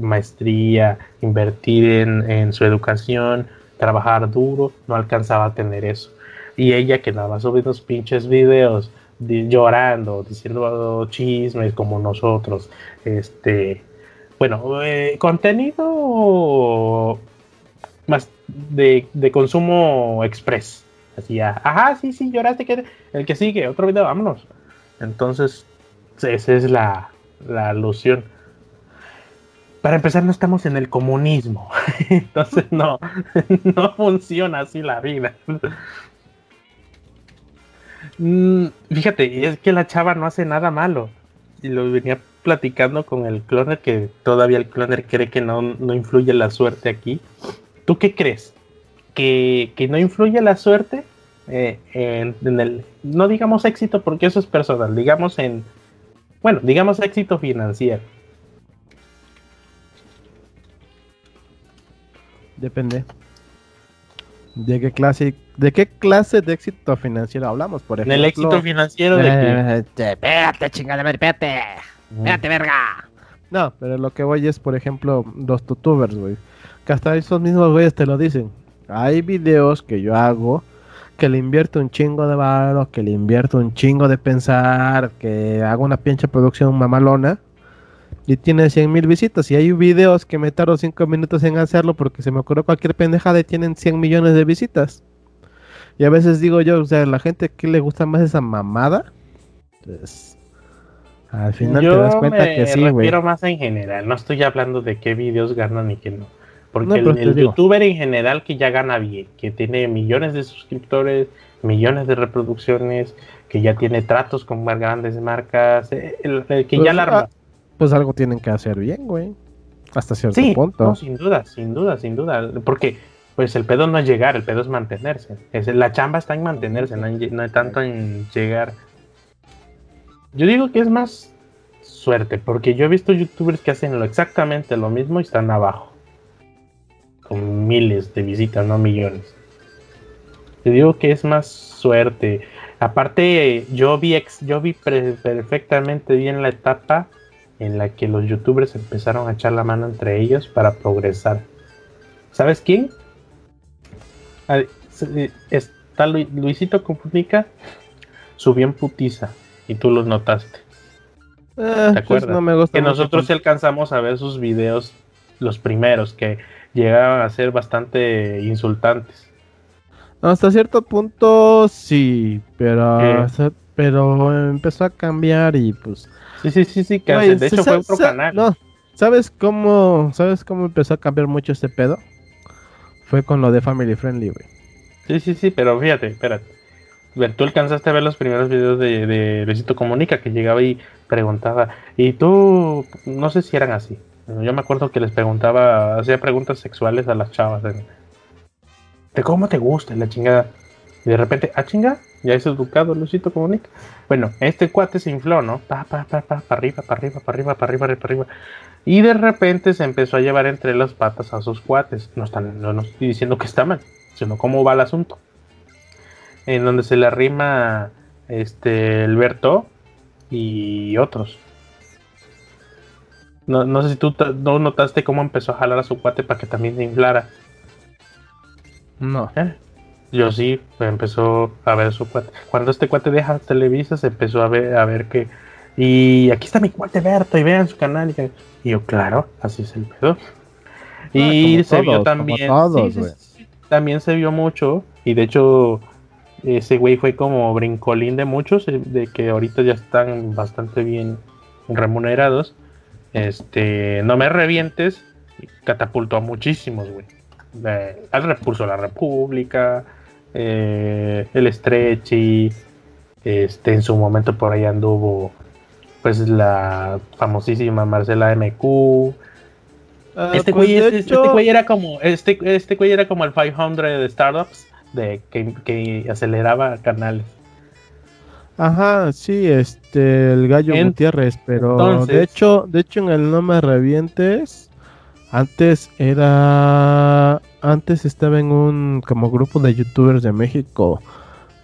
maestría, invertir en, en su educación, trabajar duro, no alcanzaba a tener eso. Y ella que nada más sube unos pinches videos llorando, diciendo chismes como nosotros, este, bueno, eh, contenido más de, de consumo express. Así ya, ajá, sí, sí, lloraste, que el que sigue, otro video, vámonos. Entonces, esa es la, la alusión. Para empezar, no estamos en el comunismo. *laughs* Entonces, no, *laughs* no funciona así la vida. Mm, Fíjate, es que la chava no hace nada malo. Y lo venía platicando con el cloner, que todavía el cloner cree que no, no influye la suerte aquí. ¿Tú qué crees? ¿Que, que no influye la suerte? Eh, en, en el, no digamos éxito porque eso es personal, digamos en, bueno, digamos éxito financiero. Depende. ¿De qué clase, de qué clase de éxito financiero hablamos, por ejemplo? el éxito financiero de que... Eh, eh, Espérate, chingada, espérate. Espérate, verga. No, pero lo que voy es, por ejemplo, los tutubers, güey. Que hasta esos mismos güeyes te lo dicen. Hay videos que yo hago que le invierto un chingo de varo, que le invierto un chingo de pensar, que hago una pinche producción mamalona y tiene 100 mil visitas. Y hay videos que me tardo 5 minutos en hacerlo porque se me ocurrió cualquier pendejada y tienen 100 millones de visitas. Y a veces digo yo, o sea, la gente que le gusta más esa mamada, pues al final Yo te das cuenta me que sí, güey. refiero más en general, no estoy hablando de qué videos ganan y qué no. Porque No, el, youtuber en general que ya gana bien, que tiene millones de suscriptores, millones de reproducciones, que ya tiene tratos con más grandes marcas, eh, el, el que Pues, ya la arma. Pues algo tienen que hacer bien, güey. Hasta cierto Sí, punto. no, sin duda, sin duda, sin duda. Porque pues el pedo no es llegar, el pedo es mantenerse. Es, la chamba está en mantenerse, no, en no hay tanto en llegar. Yo digo que es más suerte, porque yo he visto youtubers que hacen lo exactamente lo mismo y están abajo. Con miles de visitas, no millones. Te digo que es más suerte. Aparte, yo vi, ex- yo vi pre- perfectamente bien la etapa en la que los youtubers empezaron a echar la mano entre ellos para progresar. ¿Sabes quién? Se- Está Lu- Luisito Comunica, subió en putiza y tú los notaste. Eh, pues acuerdas? no me gusta Que nosotros sí alcanzamos a ver sus videos, los primeros, que llegaban a ser bastante insultantes. Hasta cierto punto sí, pero, pero empezó a cambiar y pues... Sí, sí, sí, sí, que de hecho fue otro canal. No, ¿sabes cómo, ¿sabes cómo empezó a cambiar mucho este pedo? Fue con lo de Family Friendly, güey. Sí, sí, sí, pero fíjate, espérate. Ver, tú alcanzaste a ver los primeros videos de, de Luisito Comunica que llegaba y preguntaba, y tú, no sé si eran así. Yo me acuerdo que les preguntaba, hacía preguntas sexuales a las chavas. en- de cómo te gusta y la chingada. Y de repente, ah, chinga, ya es educado Luisito Comunica. Bueno, este cuate se infló, ¿no? Pa, pa, pa, pa, para arriba, para arriba, para arriba, para arriba, para arriba. Y de repente se empezó a llevar entre las patas a sus cuates. No, están, no, no estoy diciendo que está mal, sino cómo va el asunto. En donde se le arrima este Alberto y otros. No, no sé si tú no notaste cómo empezó a jalar a su cuate para que también se inflara. No. ¿Eh? Yo sí, empezó a ver su cuate. Cuando este cuate deja Televisa, se empezó a ver, a ver que. Y aquí está mi cuate Berto, y vean su canal. Y, y yo, claro, así es el pedo. Y como se vio también. todos, sí, sí, también se vio mucho. Y de hecho, ese güey fue como brincolín de muchos, eh, de que ahorita ya están bastante bien remunerados. Este, no me revientes, catapultó a muchísimos, güey. Eh, al repulso la República, eh, el Stretchy, este, en su momento por ahí anduvo, pues la famosísima Marcela MQ. Ah, Este pues, güey, este, este hecho- era como, este, este güey era como el 500 de startups, de que, que aceleraba canales. Ajá, sí, este, el gallo En- Gutiérrez, pero Entonces- de hecho, de hecho en el No Me Revientes, antes era, antes estaba en un como grupo de youtubers de México,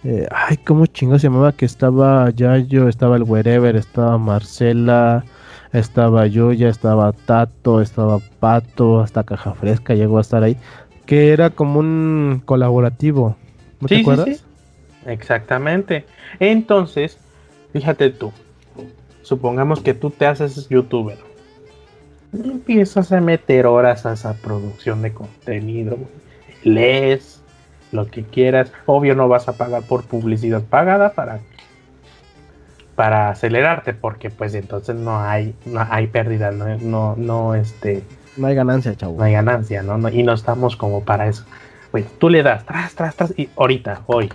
eh, ay, ¿cómo chingo se llamaba? Que estaba Yayo, estaba el Wherever, estaba Marcela, estaba Yoya, estaba Tato, estaba Pato, hasta Caja Fresca llegó a estar ahí, que era como un colaborativo, ¿no te sí, acuerdas? sí. Exactamente. Entonces, fíjate tú. Supongamos que tú te haces youtuber. Empiezas a meter horas a esa producción de contenido. Lees lo que quieras. Obvio no vas a pagar por publicidad pagada para para acelerarte porque pues entonces no hay no hay pérdida no no, no este No hay ganancia, chavo. no hay ganancia, ¿no? No- Y no estamos como para eso. Pues tú le das, tras, tras, tras, y ahorita, hoy.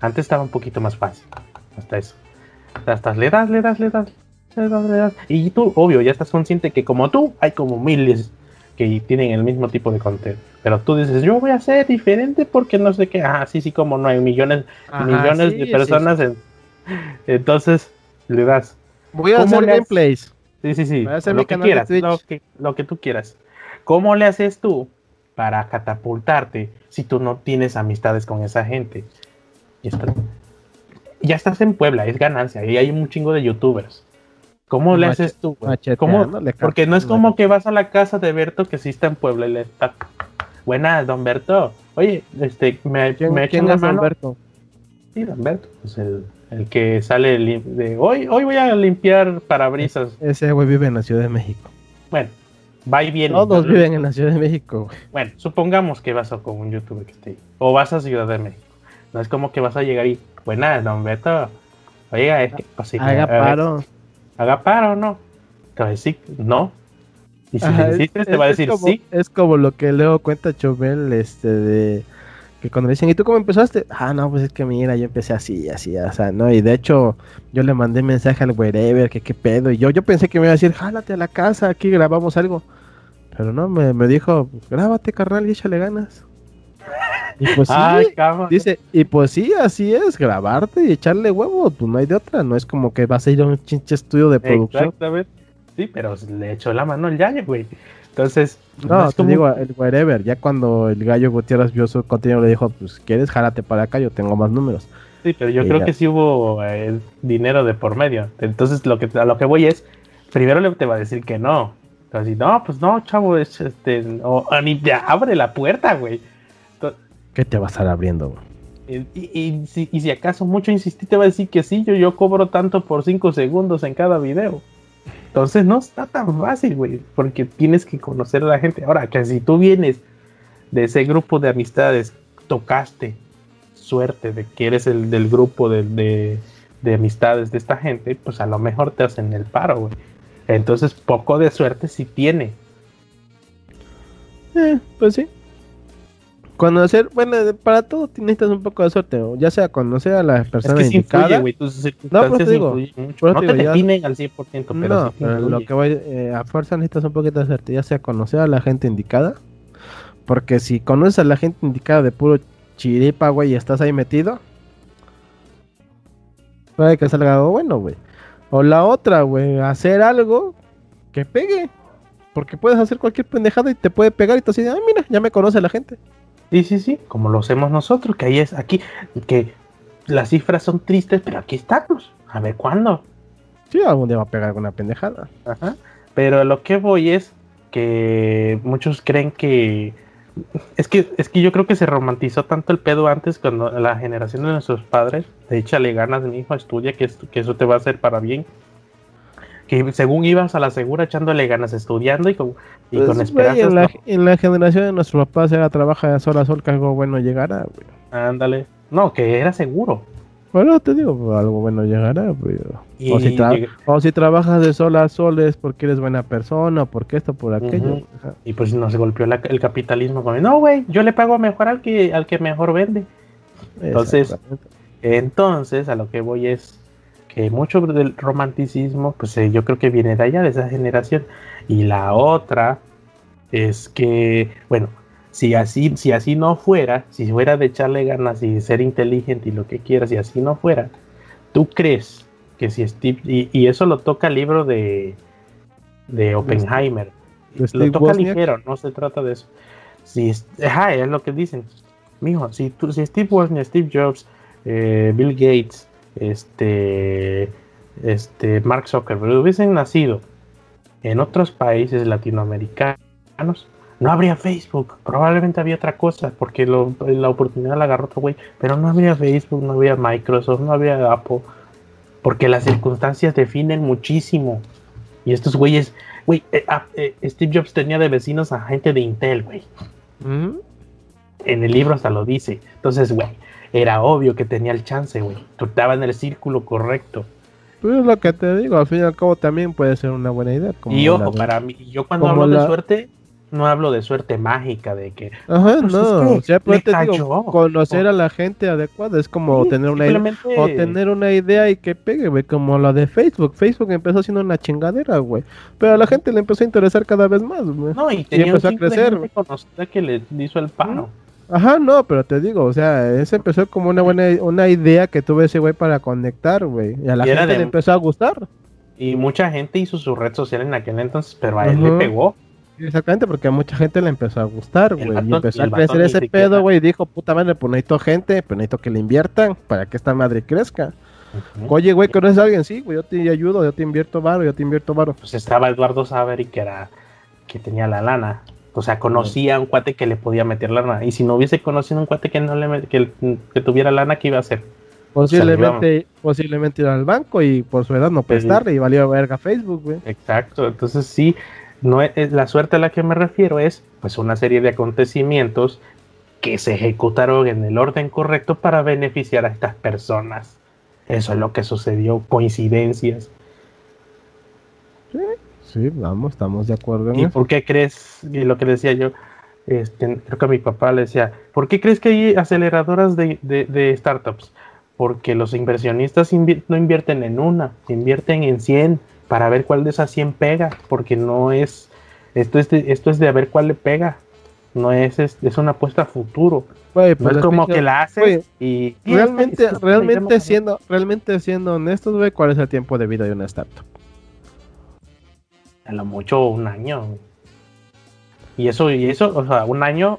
Antes estaba un poquito más fácil. Hasta eso. Hasta le das, le das, le das, Y tú, obvio, ya estás consciente que como tú, hay como miles que tienen el mismo tipo de contenido. Pero tú dices, yo voy a ser diferente porque no sé qué. Ah, sí, sí, como no hay millones, Ajá, millones sí, de sí, personas. en- Entonces, le das. Voy a ¿Cómo hacer gameplays. Sí, sí, sí. Voy a hacer Lo que quieras, lo que, lo que tú quieras. ¿Cómo le haces tú para catapultarte si tú no tienes amistades con esa gente? Ya estás, ya estás en Puebla, es ganancia, y hay un chingo de youtubers. ¿Cómo le haces tú? güey? ¿Cómo? Porque no es como que vas a la casa de Berto que sí está en Puebla y le está. Buenas, don Berto. Oye, este, me, ¿Quién, me quién es mano. Humberto? Sí, don Berto, pues el, el que sale de hoy, hoy voy a limpiar parabrisas. Ese güey vive en la Ciudad de México. Bueno, va y viene. Todos viven en la Ciudad de México. güey. Bueno, supongamos que vas a con un youtuber que esté ahí. O vas a Ciudad de México. No es como que vas a llegar y, buenas, don Beto. Oiga, es que, pues, Haga a paro. Haga paro, ¿no? Te va a decir, no. Y si Ajá, le es- insistes, te va a decir como- sí. Es como lo que luego cuenta Chomel, este, de que cuando le dicen, ¿y tú cómo empezaste? Ah, no, pues es que mira, yo empecé así, así, o sea, ¿no? Y de hecho, yo le mandé mensaje al wherever, que qué pedo, y yo, yo pensé que me iba a decir, jálate a la casa, aquí grabamos algo. Pero no, me, me dijo, grábate, carnal, y échale ganas. Y pues sí, cabrón. dice, y pues sí, así es, grabarte y echarle huevo, pues no hay de otra, no es como que vas a ir a un chinche estudio de producción. Exactamente. Sí, pero le echó la mano al Yayo, güey. Entonces, No, es te como- digo, el wherever, ya cuando el gallo Gutiérrez vio su contenido le dijo, pues, ¿quieres? Jálate para acá, yo tengo más números. Sí, pero yo Y creo ya. que sí hubo eh, dinero de por medio. Entonces, lo que, a lo que voy es, primero le te va a decir que no. Entonces, no, pues no, chavo, es este, o, o ni te abre la puerta, güey. ¿Qué te va a estar abriendo? güey? Y, y- y si, y si acaso mucho insistí, te va a decir que sí, yo, yo cobro tanto por 5 segundos en cada video. Entonces no está tan fácil, güey, porque tienes que conocer a la gente. Ahora, que si tú vienes de ese grupo de amistades, tocaste suerte de que eres el del grupo de, de- de amistades de esta gente, pues a lo mejor te hacen el paro, güey. Entonces, poco de suerte sí tiene. Eh, pues sí. Conocer, bueno, para todo necesitas un poco de suerte, o ya sea conocer a la Es persona que sí indicada. influye, güey. Tus circunstancias digo, mucho. No te te digo, ya- definen al 100%, pero no, sí te pero lo que voy, eh, a fuerza necesitas un poquito de suerte, ya sea conocer a la gente indicada, porque si conoces a la gente indicada de puro chiripa, güey, y estás ahí metido, puede que salga algo bueno, güey. O la otra, güey, hacer algo que pegue, porque puedes hacer cualquier pendejada y te puede pegar y te así, ah, mira, ya me conoce la gente. Sí, sí, sí, como lo hacemos nosotros, que ahí es aquí, que las cifras son tristes, pero aquí estamos. A ver cuándo. Sí, algún día va a pegar alguna pendejada. Ajá. Pero lo que voy es que muchos creen que es que es que yo creo que se romantizó tanto el pedo antes cuando la generación de nuestros padres, de échale ganas, mi hijo, estudia que, que eso te va a hacer para bien. Que según ibas a la segura echándole ganas estudiando y con, y Pues, con esperanzas. en, la, no. en la generación de nuestros papás era trabaja de sol a sol que algo bueno llegará, güey. Ándale. No, que era seguro. Bueno, te digo, algo bueno llegará, güey. Y O si, o trabajas de sol a sol es porque eres buena persona, o porque esto, por aquello. Y pues nos golpeó la- el capitalismo con no, güey, yo le pago mejor al que, al que mejor vende. Entonces-. Entonces, a lo que voy es que mucho del romanticismo, pues eh, yo creo que viene de allá, de esa generación. Y la otra es que, bueno, si así, si así no fuera, si fuera de echarle ganas y ser inteligente y lo que quieras, si así no fuera, ¿tú crees que si Steve, y, y eso lo toca el libro de, de Oppenheimer, de Steve lo toca Wozniak. ligero, no se trata de eso. Si es, ajá, es lo que dicen. Mijo, si, tú, si Steve Wozniak, Steve Jobs, eh, Bill Gates, este, este, Mark Zuckerberg hubiesen nacido en otros países latinoamericanos, no habría Facebook. Probablemente había otra cosa, porque lo- la oportunidad la agarró otro güey. Pero no habría Facebook, no había Microsoft, no había Apple. Porque las circunstancias definen muchísimo. Y estos güeyes, güey, eh, ah, eh, Steve Jobs tenía de vecinos a gente de Intel, güey. En el libro hasta lo dice. Entonces, güey, era obvio que tenía el chance, güey. Tú estaba en el círculo correcto. Pues es lo que te digo, al fin y al cabo también puede ser una buena idea. como y ojo, para mí, yo cuando hablo la- de suerte, no hablo de suerte mágica, de que Ajá, pues no, es que o sea, pero le te digo, conocer a la gente adecuada es como sí, tener una idea. O tener una idea y que pegue, güey, como la de Facebook. Facebook empezó siendo una chingadera, güey. Pero a la gente le empezó a interesar cada vez más, güey. No, y tenía empezó a crecer, que le hizo el paro. Ajá, no, pero te digo, o sea, ese empezó como una buena una idea que tuvo ese güey para conectar, güey. Y a la Y gente de- le empezó a gustar. Y mucha gente hizo su red social en aquel entonces, pero a él le pegó. Exactamente, porque a mucha gente le empezó a gustar, güey. Y empezó y a crecer ese siquiera- pedo, güey. Y dijo, puta madre, pues necesito gente, pues necesito que le inviertan para que esta madre crezca. Oye, güey, ¿conoces a alguien? Sí, güey, yo te ayudo, yo te invierto varo, yo te invierto varo. Pues estaba Eduardo Saveri que era que tenía la lana. O sea, conocía a un cuate que le podía meter lana. Y si no hubiese conocido a un cuate que no le que, que tuviera lana, ¿qué iba a hacer? Posiblemente, posiblemente ir al banco y por su edad no Sí. prestarle y valió verga Facebook, güey. Exacto. Entonces sí, no es, es- la suerte a la que me refiero es pues una serie de acontecimientos que se ejecutaron en el orden correcto para beneficiar a estas personas. Eso es lo que sucedió, coincidencias. Sí, vamos, estamos de acuerdo en ¿Y eso. por qué crees? Y lo que decía yo, este, creo que a mi papá le decía, ¿por qué crees que hay aceleradoras de, de- de startups? Porque los inversionistas invi- no invierten en una, invierten en 100 para ver cuál de esas 100 pega, porque no es, esto es de, esto es de a ver cuál le pega, no es, es, es una apuesta a futuro, no pues es como que- que la haces y... y Realmente, realmente siendo, realmente siendo honestos, güey, ¿cuál es el tiempo de vida de una startup? A lo mucho un año. Y eso, y eso, o sea, un año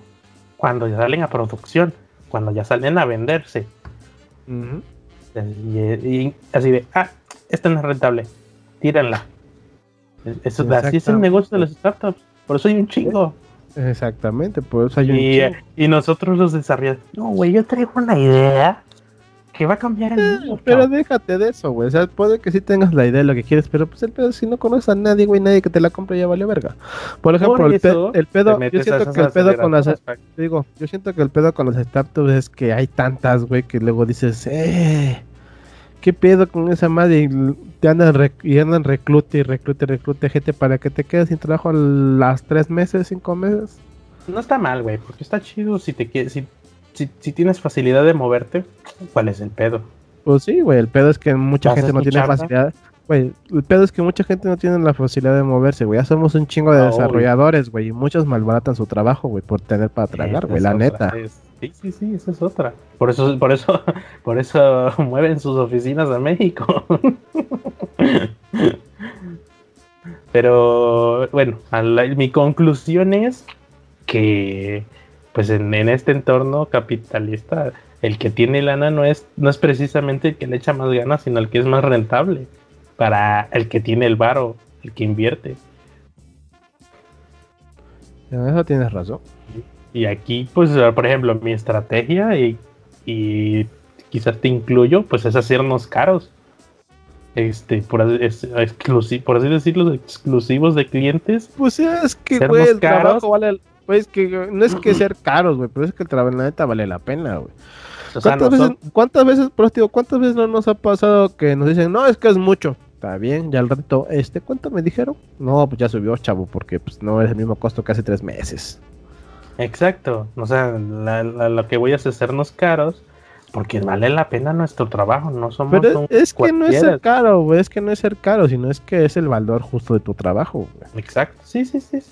cuando ya salen a producción, cuando ya salen a venderse. Y, y así de, ah, esta no es rentable, tírenla. Eso, así es el negocio de las startups. Por eso hay un chingo. Exactamente, por eso hay un Y, chingo. y nosotros los desarrolladores, no, güey, yo traigo una idea que va a cambiar el mundo. Pero chavo". déjate de eso, güey. O sea, puede que sí tengas la idea de lo que quieres, pero pues el pedo si no conoces a nadie, güey, nadie que te la compre ya valió verga. Por ejemplo, Por el, pe- el pedo, yo siento que el pedo con las, digo, yo siento que el pedo con las startups es que hay tantas, güey, que luego dices, eh, ¿qué pedo con esa madre? Y te andan, rec- y andan reclute y reclute y reclute gente para que te quedes sin trabajo las tres meses, cinco meses. No está mal, güey, porque está chido si te quieres, si, si, si tienes facilidad de moverte, ¿cuál es el pedo? Pues sí, güey, el pedo es que mucha ¿Vas a gente no tiene facilidad. Güey, el pedo es que mucha gente no tiene la facilidad de moverse, güey. Ya somos un chingo de desarrolladores, güey. Y muchos malbaratan su trabajo, güey, por tener para tragar, güey, la otra, neta. es- sí, sí, sí, esa es otra. Por eso, por eso, *laughs* por eso *laughs* mueven sus oficinas a México. *laughs* Pero bueno, la- mi conclusión es que pues en, en este entorno capitalista el que tiene lana no es, no es precisamente el que le echa más ganas, sino el que es más rentable para el que tiene el varo, el que invierte. En eso tienes razón. Y aquí, pues, por ejemplo, mi estrategia, y, y quizás te incluyo, pues es hacernos caros. Este, por, así- es- exclusi- por así decirlo, exclusivos de clientes. Pues es que, güey, el caros. trabajo vale. Pues que no es que *clears throat* ser caros, güey, pero es que el trabajo, la neta, vale la pena, güey. O sea, ¿Cuántas, veces, ¿Cuántas veces, pero te digo, cuántas veces no nos ha pasado que nos dicen, no, es que es mucho? Está bien, ya al rato, este, ¿cuánto me dijeron? No, pues ya subió, chavo, porque pues no es el mismo costo que hace tres meses. Exacto. O sea, la- la- lo que voy a es hacernos caros porque vale la pena nuestro trabajo. No somos Pero un es que no es ser caro, güey, es que no es ser caro, sino es que es el valor justo de tu trabajo, güey. Exacto. Sí, sí. sí, sí.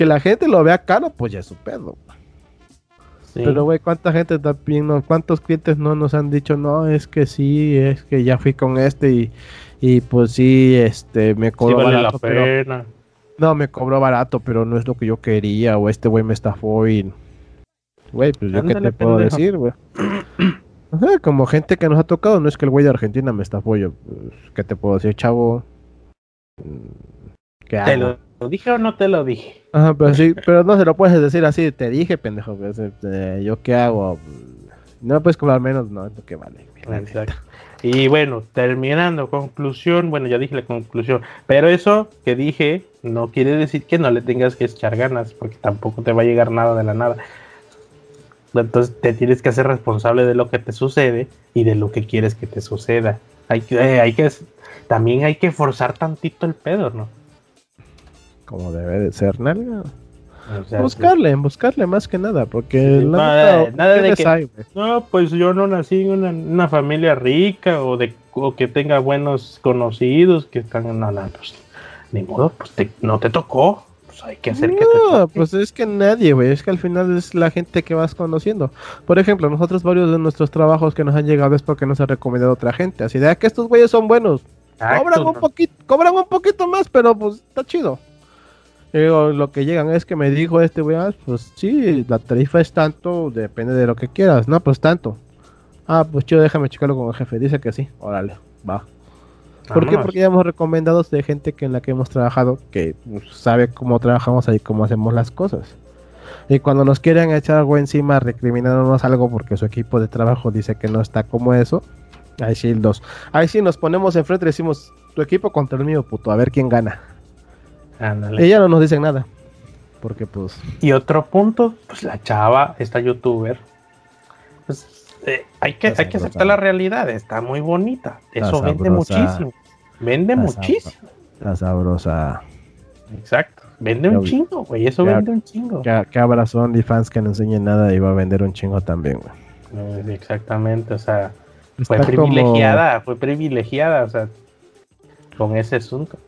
Que la gente lo vea caro, pues ya es su pedo. Sí. Pero, güey, ¿cuánta gente también, no, cuántos clientes no nos han dicho, no, es que sí, es que ya fui con este y, y pues sí, este, me Sí cobró vale la barato, pero, pena. no, me cobró barato, pero no es lo que yo quería, o este güey me estafó y, güey, pues yo qué te puedo pendejo. decir, güey. *clears throat* Como gente que nos ha tocado, no es que el güey de Argentina me estafó, yo, pues, ¿qué te puedo decir, chavo? Mm, ¿Qué ¿Te hago? Lo dije o no te lo dije? Ajá, pero sí, pero no se lo puedes decir así, te dije, pendejo, pues, este, yo qué hago, no me puedes cobrar menos, no, es lo que vale. Exacto. Y bueno, terminando, conclusión, bueno, ya dije la conclusión, pero eso que dije no quiere decir que no le tengas que echar ganas, porque tampoco te va a llegar nada de la nada. Entonces te tienes que hacer responsable de lo que te sucede y de lo que quieres que te suceda. Hay que, eh, hay que, también hay que forzar tantito el pedo, ¿no? Como debe de ser, nalga. O sea, buscarle, buscarle más que nada, porque Sí, la nada- nada de que- hay. No, pues yo no nací en una, una familia rica o de o que tenga buenos conocidos que están en no, no, pues ni modo, pues te- no te tocó. Pues hay que hacer que te toque. pues es que nadie, güey, es que al final es la gente que vas conociendo. Por ejemplo, nosotros varios de nuestros trabajos que nos han llegado es porque nos ha recomendado otra gente, así de "Ah, que estos güeyes son buenos, Exacto, cobran un poquito, cobran un poquito más, pero pues está chido. Digo, lo que llegan es que me dijo este güey, "Ah, pues sí, la tarifa es tanto, depende de lo que quieras, no, pues tanto. Ah, pues chido, déjame checarlo con el jefe, dice que sí, órale, va. ¿Por qué? Porque ya hemos recomendado de gente que en la que hemos trabajado que pues, sabe cómo trabajamos ahí, cómo hacemos las cosas. Y cuando nos quieren echar algo encima, recriminándonos algo porque su equipo de trabajo dice que no está como eso, ahí sí los, ahí sí nos ponemos enfrente y decimos tu equipo contra el mío, puto, a ver quién gana. Ándale. Ya no nos dicen nada. Porque pues, Y otro punto, pues la chava, esta youtuber, pues eh, hay que, hay que aceptar la realidad, está muy bonita. Eso vende muchísimo. Vende muchísimo. la sabrosa. Exacto. Vende un chingo, güey. Eso vende un chingo. Que, que abrazo fans que no enseñen nada y va a vender un chingo también, güey. Eh, Exactamente, o sea, fue como- privilegiada, fue privilegiada, o sea, con ese asunto.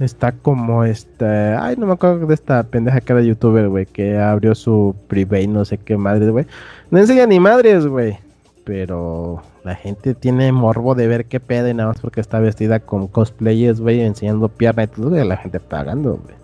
Está como este. Ay, no me acuerdo de esta pendeja que era youtuber, güey. Que abrió su private, no sé qué madres, güey. No enseña ni madres, güey. Pero la gente tiene morbo de ver qué pedo y nada más porque está vestida con cosplayers, güey, enseñando pierna y todo, y la gente pagando, güey.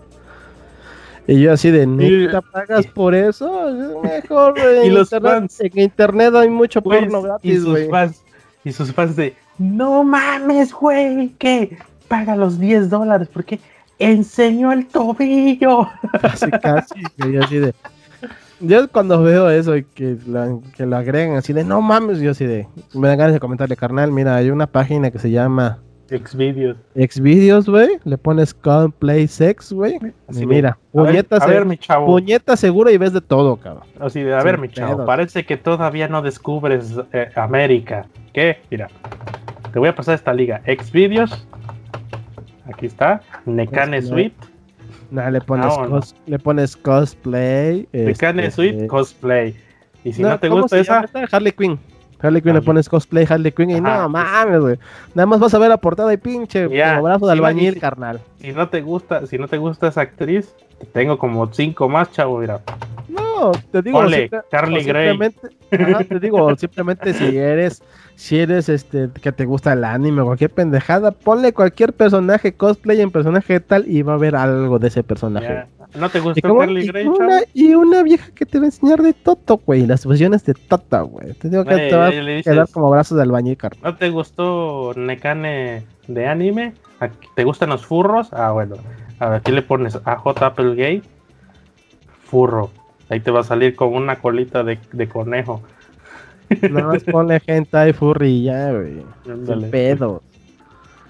Y yo así de neta pagas por eso, es mejor *laughs* en Y los internet, fans. en internet hay mucho Pues, porno y gratis, sus güey. fans, y sus fans de, no mames, güey, que paga los 10 dólares porque enseñó el tobillo. *laughs* Casi, casi, yo así de. Yo cuando veo eso y que, la- que lo agregan así de no mames, yo así de. Me dan ganas de comentarle, carnal. Mira, hay una página que se llama Xvideos. Xvideos, güey. Le pones Play Sex, güey. Así Y de, mira, A ver, puñeta, a se- ver, mi chavo. puñeta segura y ves de todo, cabrón. Así de, a ver, mi chavo, parece que todavía no descubres eh, América. ¿Qué? Mira, te voy a pasar esta liga. Xvideos. Aquí está. Necane Suite. Nah, le pones, Ah, le pones cosplay. Necane este, Suite Cosplay. Y si no, te ¿cómo gusta esa? Harley Quinn. Harley Quinn le Harley. pones cosplay Harley Quinn y Ajá, no mames, güey. Nada más vas a ver la portada y pinche Ya, como brazo de albañil, si- carnal. si no te gusta, si no te gusta esa actriz, te tengo como cinco más, chavo, mira. No, te digo, simple- Gray. simplemente, ajá, te digo, *laughs* simplemente si eres, si eres este, que te gusta el anime o cualquier pendejada, ponle cualquier personaje cosplay en personaje tal y va a haber algo de ese personaje. ¿No te gusta como- Carly y Gray, una, y una vieja que te va a enseñar de Toto, güey, las versiones de Toto, güey. Te digo que Eh, te va a quedar como brazos de albañil, carnal. ¿No te gustó Nekane de anime? ¿Te gustan los furros? Ah, bueno. A ver, aquí le pones AJ Applegate, furro. Ahí te va a salir con una colita de, de conejo. Nada más ponle hentai furry y ya, güey. Sin pedo.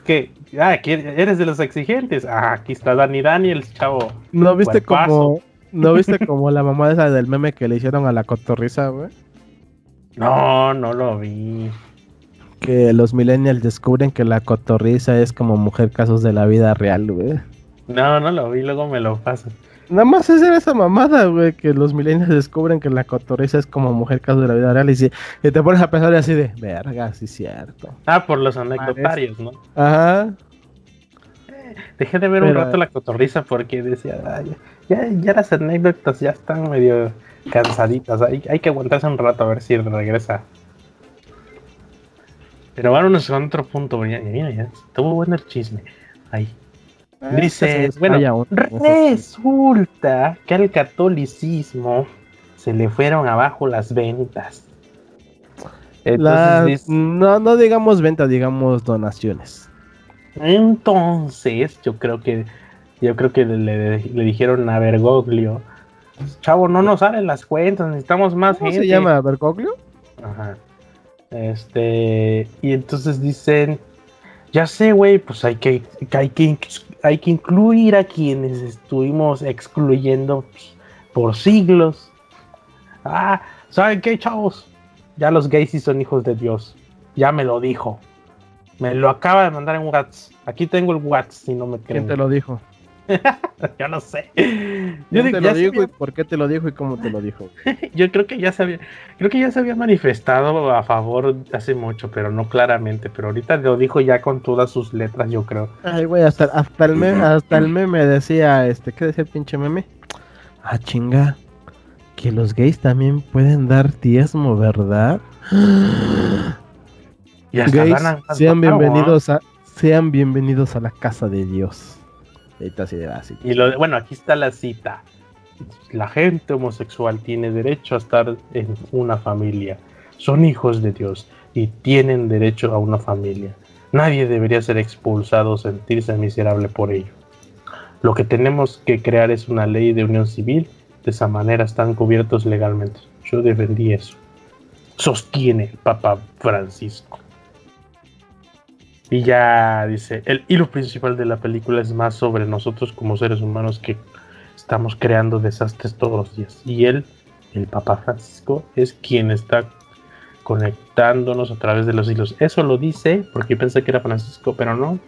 ¿Qué? Ah, ¿qué- ¿eres de los exigentes? Ah, aquí está Dani Daniels, chavo. ¿No viste como, no viste como la mamá esa del meme que le hicieron a la cotorriza, güey? No, no lo vi. Que los millennials descubren que la cotorriza es como mujer casos de la vida real, güey. No, no lo vi, luego me lo pasas. Nada más es esa mamada, güey, que los millennials descubren que la cotorriza es como mujer casos de la vida real y, si, y te pones a pensar así de, verga, sí es cierto. Ah, por los anecdotarios, ¿no? Ajá. Dejé de ver un rato la cotorriza porque decía, "Ay, ya, ya las anécdotas ya están medio cansaditas. Hay, hay que aguantarse un rato a ver si regresa. Pero vámonos con otro punto. Ya, ya, ya, estuvo bueno el chisme. Ahí. Dice, Se bueno, resulta que al catolicismo se le fueron abajo las ventas. Entonces, dice- no, no digamos venta, digamos donaciones. Entonces, yo creo que yo creo que le, le dijeron a Bergoglio, chavo, no nos salen las cuentas, necesitamos más ¿Cómo gente. se llama? ¿Bergoglio? Ajá. Este, y entonces dicen, ya sé, güey, pues hay que, hay que hay que incluir a quienes estuvimos excluyendo por siglos. Ah, ¿saben qué, chavos? Ya los gays sí son hijos de Dios. Ya me lo dijo. Me lo acaba de mandar en WhatsApp. Aquí tengo el WhatsApp, si no me creen. ¿Quién te lo dijo? *laughs* Yo no sé. ¿Quién Yo, te lo dijo y por qué te lo dijo y cómo te lo dijo? *laughs* yo creo que ya se había, creo que ya se había manifestado a favor hace mucho, pero no claramente. Pero ahorita lo dijo ya con todas sus letras, yo creo. Ay, güey, hasta, hasta, el meme, hasta el meme decía, este, ¿qué decía el pinche meme? Ah, chinga, que los gays también pueden dar diezmo, ¿verdad? *gasps* Y hasta Gays, ganan sean ¿ah? bienvenidos a, sean bienvenidos a la casa de Dios. Y está así de así. Y bueno, aquí está la cita. La gente homosexual tiene derecho a estar en una familia. Son hijos de Dios y tienen derecho a una familia. Nadie debería ser expulsado o sentirse miserable por ello. Lo que tenemos que crear es una ley de unión civil. De esa manera están cubiertos legalmente. Yo defendí eso. Sostiene Papa Francisco. Y ya dice, el hilo principal de la película es más sobre nosotros como seres humanos que estamos creando desastres todos los días. Y él, el Papa Francisco, es quien está conectándonos a través de los hilos. Eso lo dice, porque pensé que era Francisco, pero no.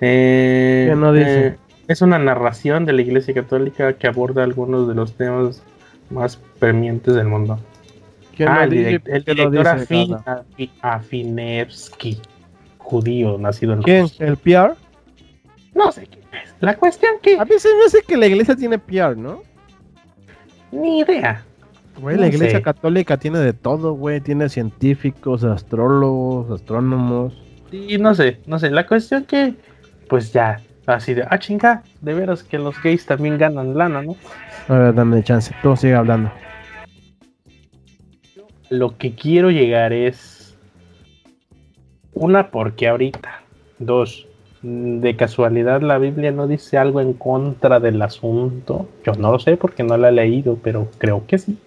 Eh, ¿Qué no dice? eh, es una narración de la Iglesia Católica que aborda algunos de los temas más premientes del mundo. ¿Quién Ah, el, dice? el ¿Quién lo director Afinevsky, judío, nacido en ¿Quién? Rusia. ¿El PR? No sé quién es. La cuestión que A mí se me hace que la iglesia tiene PR, ¿no? ni idea. Güey, No la iglesia sé. católica tiene de todo, güey. Tiene científicos, astrólogos, astrónomos. Y no sé, no sé. La cuestión que, pues ya, Así de, ah, chinga, de veras que los gays también ganan lana, ¿no? A ver, dame chance. Tú sigue hablando. Lo que quiero llegar es. Una, porque ahorita. Dos, de casualidad la Biblia no dice algo en contra del asunto. Yo no lo sé porque no la he leído, pero creo que sí.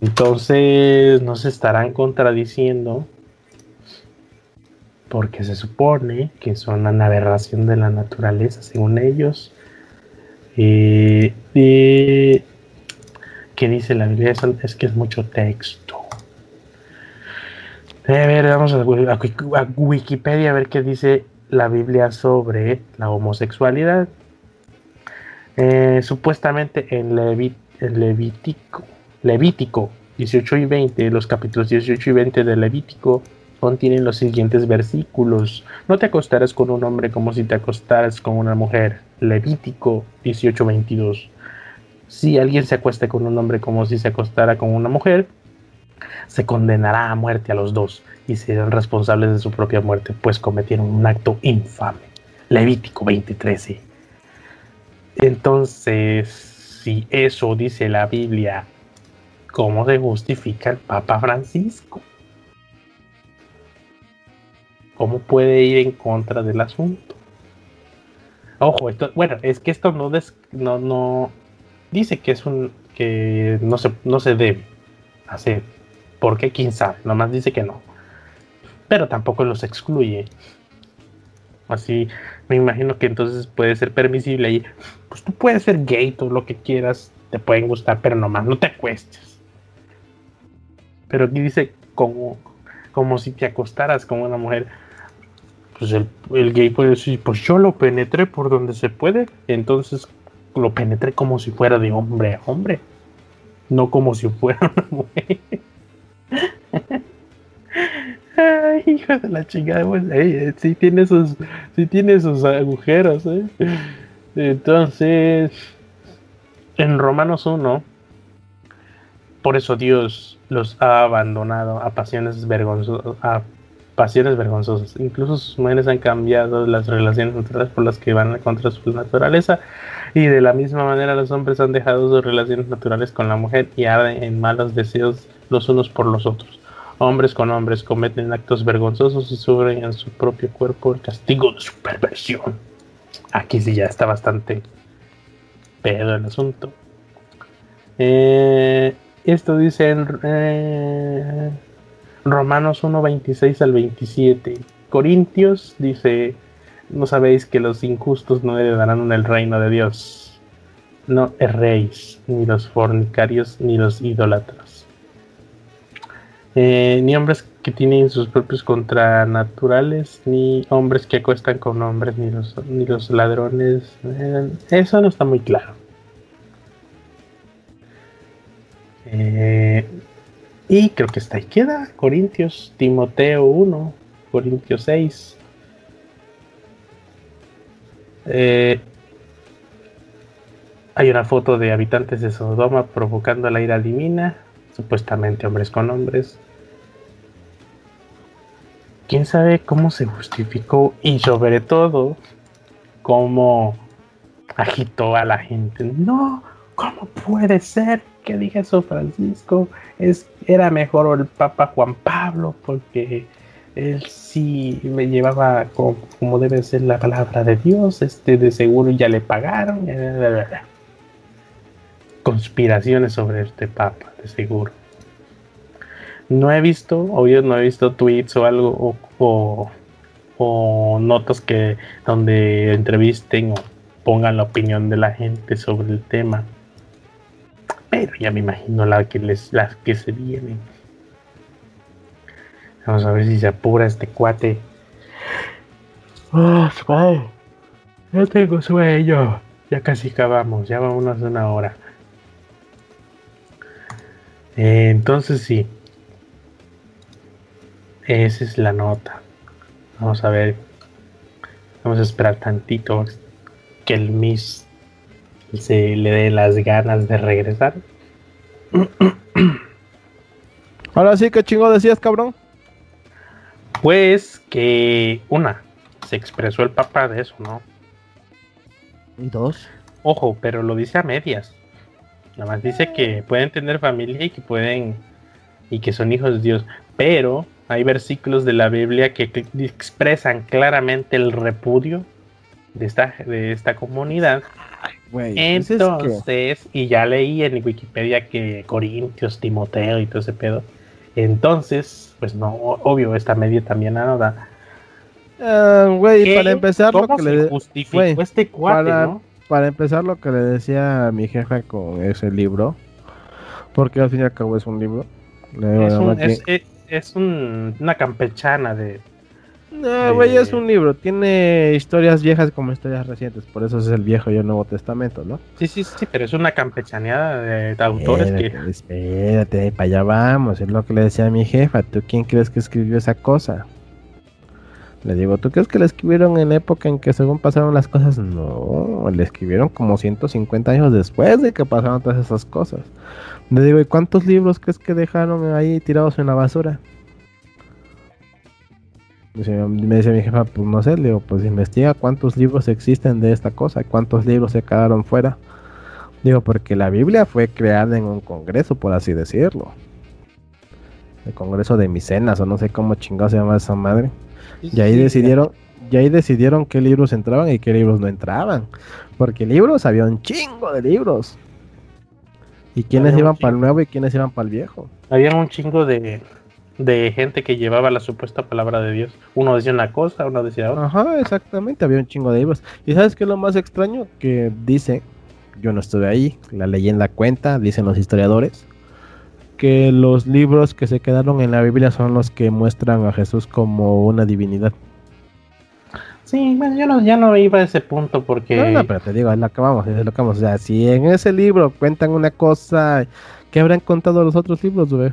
Entonces no se estarán contradiciendo porque se supone que son una aberración de la naturaleza, según ellos. Eh, ¿Qué dice la Biblia? Es, que es mucho texto. A ver, vamos a, Wikipedia a ver qué dice la Biblia sobre la homosexualidad. Eh, supuestamente en, Levítico, Levítico 18 y 20, los capítulos 18 y 20 de Levítico, contienen los siguientes versículos. No te acostarás con un hombre como si te acostaras con una mujer. Levítico 18:22. Si alguien se acuesta con un hombre como si se acostara con una mujer, se condenará a muerte a los dos y serán responsables de su propia muerte, pues cometieron un acto infame. Levítico 20:13. Entonces, si eso dice la Biblia, ¿cómo se justifica el Papa Francisco? ¿Cómo puede ir en contra del asunto? Ojo, esto, bueno, es que esto no, no, no dice que es que no se, no se debe hacer. Porque quién sabe, nomás dice que no. Pero tampoco los excluye. Así me imagino que entonces puede ser permisible y pues tú puedes ser gay, todo lo que quieras, te pueden gustar, pero nomás no te acuestes. Pero aquí dice como, como si te acostaras con una mujer pues el, gay puede decir, pues yo lo penetré por donde se puede, entonces lo penetré como si fuera de hombre a hombre, no como si fuera una mujer. Ay, hijo de la chingada, pues, sí tiene sus, sí tiene sus agujeros, ¿eh? Entonces, en Romanos 1, por eso Dios los ha abandonado a pasiones vergonzosas, a pasiones vergonzosas. Incluso sus mujeres han cambiado las relaciones naturales por las que van contra su naturaleza. Y de la misma manera los hombres han dejado sus relaciones naturales con la mujer y arden en malos deseos los unos por los otros. Hombres con hombres cometen actos vergonzosos y sufren en su propio cuerpo el castigo de su perversión. Aquí sí ya está bastante pedo el asunto. Eh, esto dice en... Eh, Romanos 1, 26 al 27. Corintios dice, no sabéis que los injustos no heredarán el reino de Dios. No erréis, ni los fornicarios, ni los idólatras. Eh, ni hombres que tienen sus propios contranaturales, ni hombres que acuestan con hombres, ni los, ni los ladrones. Eh, eso no está muy claro. Eh, y creo que está ahí queda. Corintios, Timoteo 1, Corintios 6. Eh, hay una foto de habitantes de Sodoma provocando la ira divina, supuestamente hombres con hombres. Quién sabe cómo se justificó y sobre todo cómo agitó a la gente. No, ¿cómo puede ser que diga eso Francisco? Es, era mejor el Papa Juan Pablo porque él sí me llevaba como, debe ser la palabra de Dios, este de seguro ya le pagaron. Conspiraciones sobre este Papa, de seguro. No he visto, obvio, no he visto tweets o algo o, o notas que donde entrevisten o pongan la opinión de la gente sobre el tema. Pero ya me imagino la que les, las que se vienen. Vamos a ver si se apura este cuate. Oh, ya tengo sueño. Ya casi acabamos, ya vamos a una hora. Eh, entonces sí. Esa es la nota. Vamos a ver. Vamos a esperar tantito que el Miss se le dé las ganas de regresar. *clears throat* Ahora sí, ¿qué chingo decías, cabrón? Pues que una, se expresó el Papa de eso, ¿no? ¿Y dos? Ojo, pero lo dice a medias. Nada más dice que pueden tener familia y que pueden y que son hijos de Dios. Pero hay versículos de la Biblia que expresan claramente el repudio de esta, de esta comunidad. Güey, es que- Entonces, y ya leí en Wikipedia que Corintios, Timoteo y todo ese pedo. Entonces, pues no, obvio, esta media también nada. Ah, güey, para empezar, lo ¿Cómo que se le, justificó güey, este cuate, para- no? para empezar lo que le decía a mi jefa con ese libro, porque al fin y al cabo es un libro. Le Es, un- es- es- es un- una campechana de... No, güey, es un libro. Tiene historias viejas como historias recientes. Por eso es el Viejo y el Nuevo Testamento, ¿no? Sí, sí, sí, pero es una campechaneada de, de autores que... Espérate, espérate, para allá vamos. Es lo que le decía a mi jefa. ¿Tú quién crees que escribió esa cosa? Le digo, ¿tú crees que la escribieron en época en que según pasaron las cosas? No, la escribieron como 150 años después de que pasaron todas esas cosas. Le digo, ¿y cuántos libros crees que dejaron ahí tirados en la basura? Me dice mi jefa, pues no sé, le digo, pues investiga cuántos libros existen de esta cosa, cuántos libros se quedaron fuera. Digo, porque la Biblia fue creada en un congreso, por así decirlo. El congreso de Micenas, o no sé cómo chingado se llama esa madre. Y ahí decidieron, y ahí decidieron qué libros entraban y qué libros no entraban. Porque libros había un chingo de libros. Y quiénes iban para el nuevo y quiénes iban para el viejo. Había un chingo de, de gente que llevaba la supuesta palabra de Dios. Uno decía una cosa, uno decía otra. Ajá, exactamente, había un chingo de libros. ¿Y sabes qué es lo más extraño? Que dice, yo no estuve ahí, la leyenda cuenta, dicen los historiadores, que los libros que se quedaron en la Biblia son los que muestran a Jesús como una divinidad. Sí, bueno, yo no, ya no iba a ese punto porque... No, no, pero te digo, es lo que vamos, es lo que vamos. O sea, si en ese libro cuentan una cosa, ¿qué habrán contado los otros libros, güey?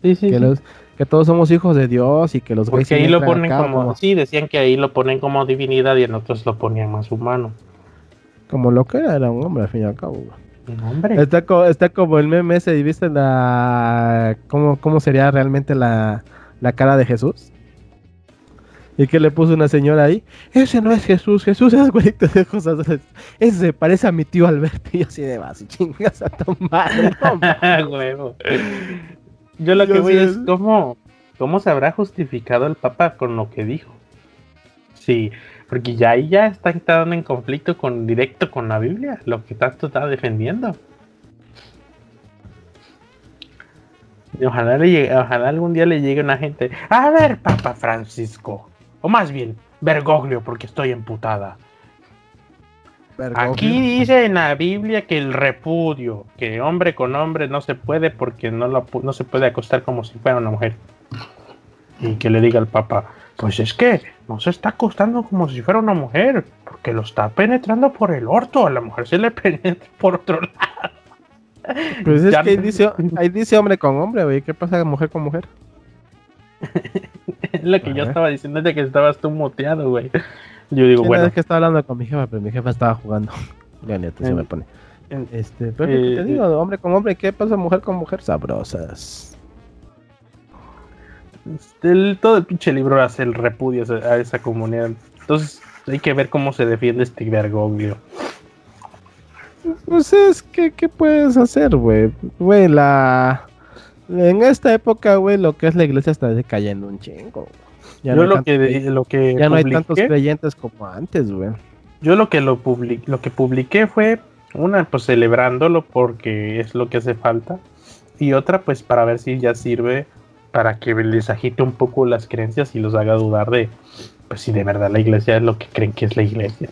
sí, sí, Que, sí. los- que todos somos hijos de Dios y que los Porque ahí lo ponen como... Sí, decían que ahí lo ponen como divinidad y en otros lo ponían más humano. como lo que era, era un hombre al fin y al cabo, güey. No, hombre. Está, co- está como el meme ese, ¿y viste la... ¿Cómo, cómo sería realmente la, la cara de Jesús? Y que le puso una señora ahí, ese no es Jesús, Jesús es güerito de cosas, *laughs* ese se parece a mi tío Alberto, *laughs* y yo así de vas, chingas a tu madre, no *laughs* mames". Huevo. Yo lo Yo que voy sí es es- cómo, cómo se habrá justificado el Papa con lo que dijo. Sí, porque ya ahí ya está entrando en conflicto con directo con la Biblia, lo que tanto está defendiendo. Y ojalá, le llegue- ojalá algún día le llegue una gente. A ver, Papa Francisco. O más bien, Bergoglio, porque estoy emputada. Aquí dice en la Biblia que el repudio, que hombre con hombre no se puede porque no, lo no se puede acostar como si fuera una mujer. Y que le diga al Papa, pues es que no se está acostando como si fuera una mujer, porque lo está penetrando por el orto, a la mujer se le *laughs* penetra por otro lado. Pues es Ya que ahí dice, ahí dice hombre con hombre, güey, ¿qué pasa mujer con mujer? Es lo que yo estaba diciendo de que estabas tú muteado, güey. Yo digo, Sí, bueno, Es que estaba hablando con mi jefa, pero mi jefa estaba jugando. *laughs* Ya neta, se me pone. en- Este, pero que te Eh, digo, hombre con hombre, ¿qué pasa mujer con mujer? Sabrosas. el- todo el pinche libro hace el repudio a esa, a esa comunidad. Entonces hay que ver cómo se defiende este Bergoglio. Pues es que, ¿qué puedes hacer, güey? Güey, la... En esta época, güey, lo que es la iglesia está decayendo un chingo. Ya yo no hay lo que, crey- lo que ya no hay tantos creyentes como antes, güey. yo lo que lo publi- lo que publiqué fue una pues celebrándolo porque es lo que hace falta y otra pues para ver si ya sirve para que les agite un poco las creencias y los haga dudar de pues si de verdad la iglesia es lo que creen que es la iglesia.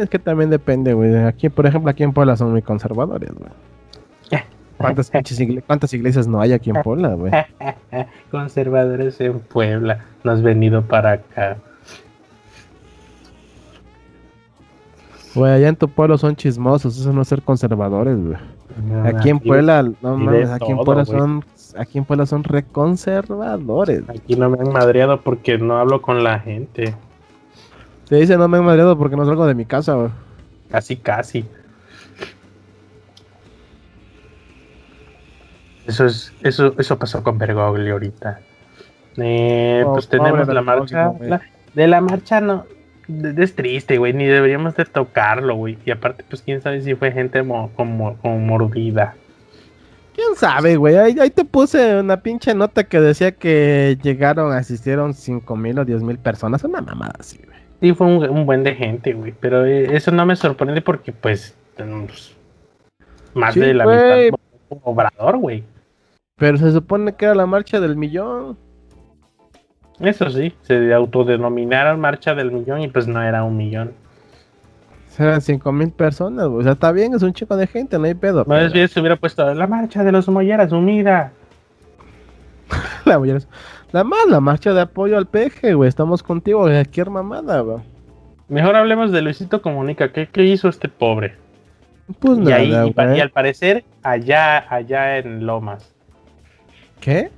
Es que también depende, güey. Aquí, por ejemplo, aquí en Puebla son muy conservadores, güey. ¿Cuántas, *laughs* pinches igle- ¿Cuántas iglesias no hay aquí en Puebla, güey? *laughs* Conservadores en Puebla, no has venido para acá. Güey, allá en tu pueblo son chismosos, eso no es ser conservadores, güey. Aquí en Puebla, no mames, aquí en Puebla son, aquí en Puebla son reconservadores. Aquí no me han madreado porque no hablo con la gente. Te dicen no me he madreado porque no salgo de mi casa, güey. Casi, casi. Eso es, eso, eso pasó con Bergoglio ahorita. Eh, Oh, pues tenemos la marcha. La- de la marcha no. de- Es triste, güey. Ni deberíamos de tocarlo, güey. Y aparte, pues quién sabe si fue gente mo- como, como mordida. ¿Quién sabe, güey? Ahí, ahí te puse una pinche nota que decía que llegaron, asistieron 5 mil o 10 mil personas. Una mamada así, güey. Sí, fue un, un buen de gente, güey. Pero eh, eso no me sorprende porque, pues. tenemos más Sí, de la güey. mitad obrador, güey. Pero se supone que era la marcha del millón. Eso sí, se autodenominaron marcha del millón y pues no era un millón. Eran 5 mil personas, güey. O sea, está bien, es un chico de gente, no hay pedo. Más bien se hubiera puesto la marcha de los molleras unida. *laughs* La, mayoría- la más, la marcha de apoyo al peje, güey. Estamos contigo, cualquier mamada, güey. Mejor hablemos de Luisito Comunica. ¿Qué, qué hizo este pobre? Pues y, ahí, nada, y, pa- güey. y al parecer, allá, allá en Lomas. ¿Qué?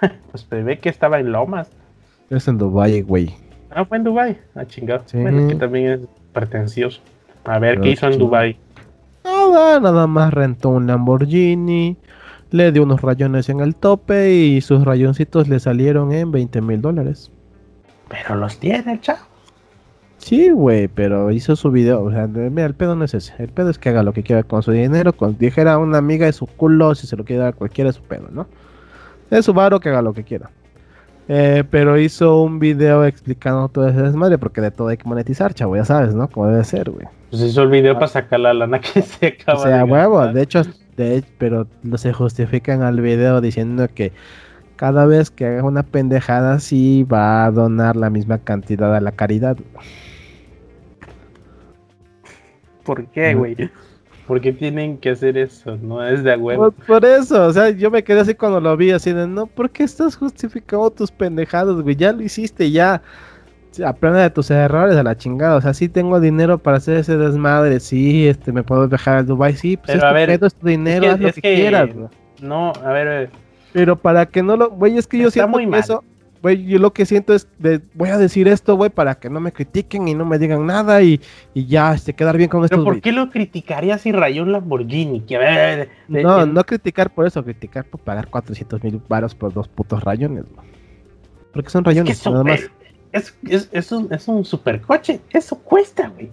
*laughs* Pues se ve que estaba en Lomas. Es en Dubai, güey. Ah, fue en Dubai. Ah, chingado. Sí. Bueno, es que también es pretencioso. A ver, Pero ¿qué hizo en. Dubai? Nada, nada más rentó un Lamborghini, le dio unos rayones en el tope y sus rayoncitos le salieron en 20 mil dólares. Pero los tiene el chavo. Sí, güey, pero hizo su video. O sea, mira, el pedo no es ese. El pedo es que haga lo que quiera con su dinero. Con, dijera a una amiga de su culo, si se lo quiere dar a cualquiera, es su pedo, ¿no? Es su varo que haga lo que quiera. Eh, pero hizo un video explicando todo ese desmadre, porque de todo hay que monetizar, chavo, ya sabes, ¿no? Como debe ser, güey. Pues hizo el video para sacar la lana que *laughs* se O acaba sea, de huevo, gastar. de hecho, de, pero no se justifican al video diciendo que cada vez que haga una pendejada sí va a donar la misma cantidad a la caridad. ¿Por qué, güey? ¿Por qué tienen que hacer eso? No es de huevo. Por, por eso, o sea, yo me quedé así cuando lo vi, así de, no, ¿por qué estás justificando tus pendejadas, güey? Ya lo hiciste, ya. Aprende de tus errores a la chingada. O sea, sí tengo dinero para hacer ese desmadre, sí, este, me puedo viajar a Dubai, sí, pues Pero, es a ver, es tu dinero, que- haz lo es que, que- quieras, güey. No, a ver, eh, Pero para que no lo, güey, es que yo siento muy que mal. eso, güey, yo lo que siento es, de, voy a decir esto, güey, para que no me critiquen y no me digan nada y, y ya, este, quedar bien con pero estos ¿por qué lo criticaría si rayó un Lamborghini? Que de- No, no criticar por eso, criticar por pagar 400 mil baros por dos putos rayones, güey. Porque son es que rayones, eso, nada más. es, es, es un, es un supercoche. Eso cuesta, güey.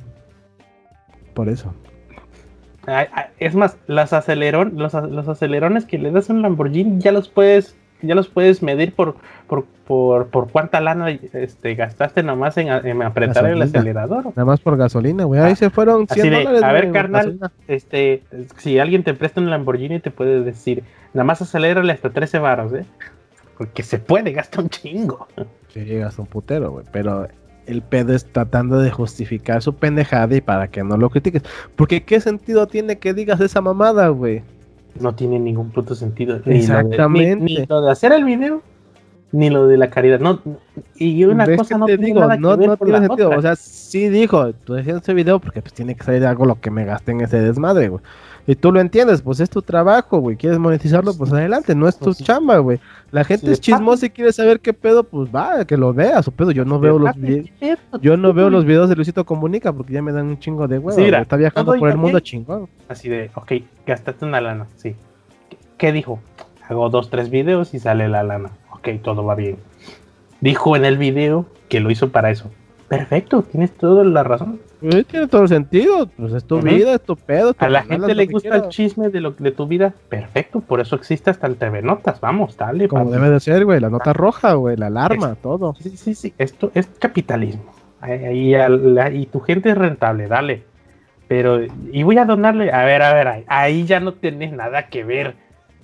Por eso. Ay, ay, Es más, las aceleron, los, los acelerones que le das a un Lamborghini ya los puedes, ya los puedes medir por, por, por, por cuánta lana este, gastaste nomás en, apretar el acelerador. Nada más por gasolina, güey. Ahí Ah, se fueron 100 así de, dólares. a ver, carnal. gasolina. Este, si alguien te presta un Lamborghini te puede decir, nada más acelérale hasta 13 varos, ¿eh? Porque se puede, gasta un chingo. Sí, llegas a un putero, güey. Pero el pedo es tratando de justificar su pendejada y para que no lo critiques. Porque ¿qué sentido tiene que digas esa mamada, güey? No tiene ningún puto sentido. Ni lo de- Exactamente. Ni, ni lo de hacer el video, ni lo de la caridad. No, y una ¿Ves cosa que no te tiene digo, nada que no, ver no tiene la sentido. otra. O sea, sí dijo, tú decías ese video porque pues tiene que salir algo lo que me gasté en ese desmadre, güey. Y tú lo entiendes, pues es tu trabajo, güey. ¿Quieres monetizarlo? Pues adelante, no es tu Pues chamba, güey. La gente Sí, es chismosa y quiere saber qué pedo, pues va, que lo vea, su pedo. Yo no veo los videos. Yo no veo los videos de Luisito Comunica porque ya me dan un chingo de huevo. Sí, mira, está viajando por el mundo chingón. Así de, ok, gastaste una lana, sí. ¿Qué, qué dijo? Hago dos, tres videos y sale la lana. Ok, todo va bien. Dijo en el video que lo hizo para eso. Perfecto, tienes toda la razón. Tiene todo el sentido. Pues es tu vida, es tu pedo. tu A la gente le gusta el chisme de, lo, de tu vida. Perfecto, por eso existe hasta el TV Notas. Vamos, dale. Como debe de ser, güey. La nota roja, güey. La alarma, todo. Sí, sí, sí, esto es capitalismo. Y tu gente es rentable, dale. Pero, y voy a donarle, a ver, a ver, ahí, ahí ya no tienes nada que ver.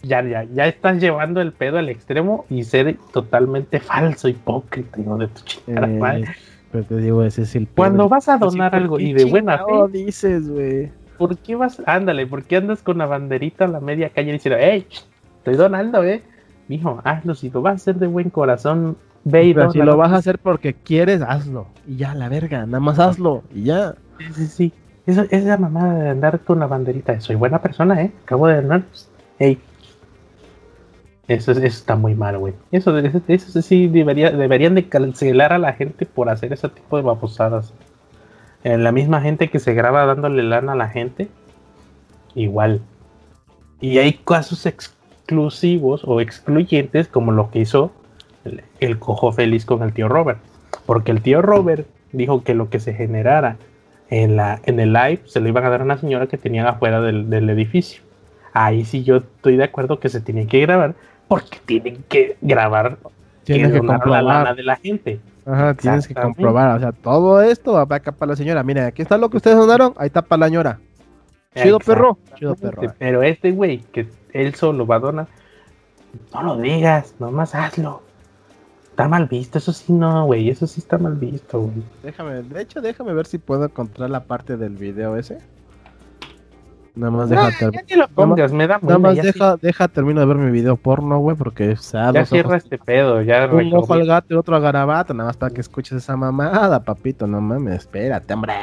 Ya, ya, ya estás llevando el pedo al extremo y ser totalmente falso, hipócrita, hijo de tu chingada Eh, madre. Pero te digo, ese es el. Cuando vas a donar ¿por algo y de buena fe, dices, güey? ¿por qué vas? Ándale, ¿por qué andas con la banderita a la media calle diciendo, hey, estoy donando, eh? Mijo, hazlo, si lo vas a hacer de buen corazón, ve y Pero si lo vas a hacer porque quieres, hazlo. Y ya, la verga. Nada más hazlo. Y ya. Sí, sí, sí. Eso, esa mamada de andar con la banderita. de Soy buena persona, ¿eh? Acabo de donar. Ey. Eso, es- eso está muy mal, güey. Eso, eso, sí debería, deberían de cancelar a la gente por hacer ese tipo de babosadas. Eh, la misma gente que se graba dándole lana a la gente, igual. Y hay casos exclusivos o excluyentes como lo que hizo el, cojo feliz con el tío Robert. Porque el tío Robert dijo que lo que se generara en, la, en el live se lo iban a dar a una señora que tenían afuera del, del edificio. Ahí sí yo estoy de acuerdo que se tienen que grabar porque tienen que grabar Tienes que donaron la lana de la gente. Ajá, tienes que comprobar. O sea, todo esto va acá para la señora. Miren, aquí está lo que ustedes donaron. Ahí está para la señora. Chido perro. Chido perro. Pero este güey, que él solo va a donar, no lo digas, nomás hazlo. Está mal visto, eso sí no, güey, eso sí está mal visto, güey. Déjame, de hecho, déjame ver si puedo encontrar la parte del video ese. Nada más deja, ter- ya lo pongas, me da nada más ya deja, deja termino de ver mi video porno, güey, porque sea sí- ya cierra ojos- este pedo, ya un ojo recogí. al gato y otro a garabato, nada más para que escuches esa mamada, papito, no mames, espérate, hombre.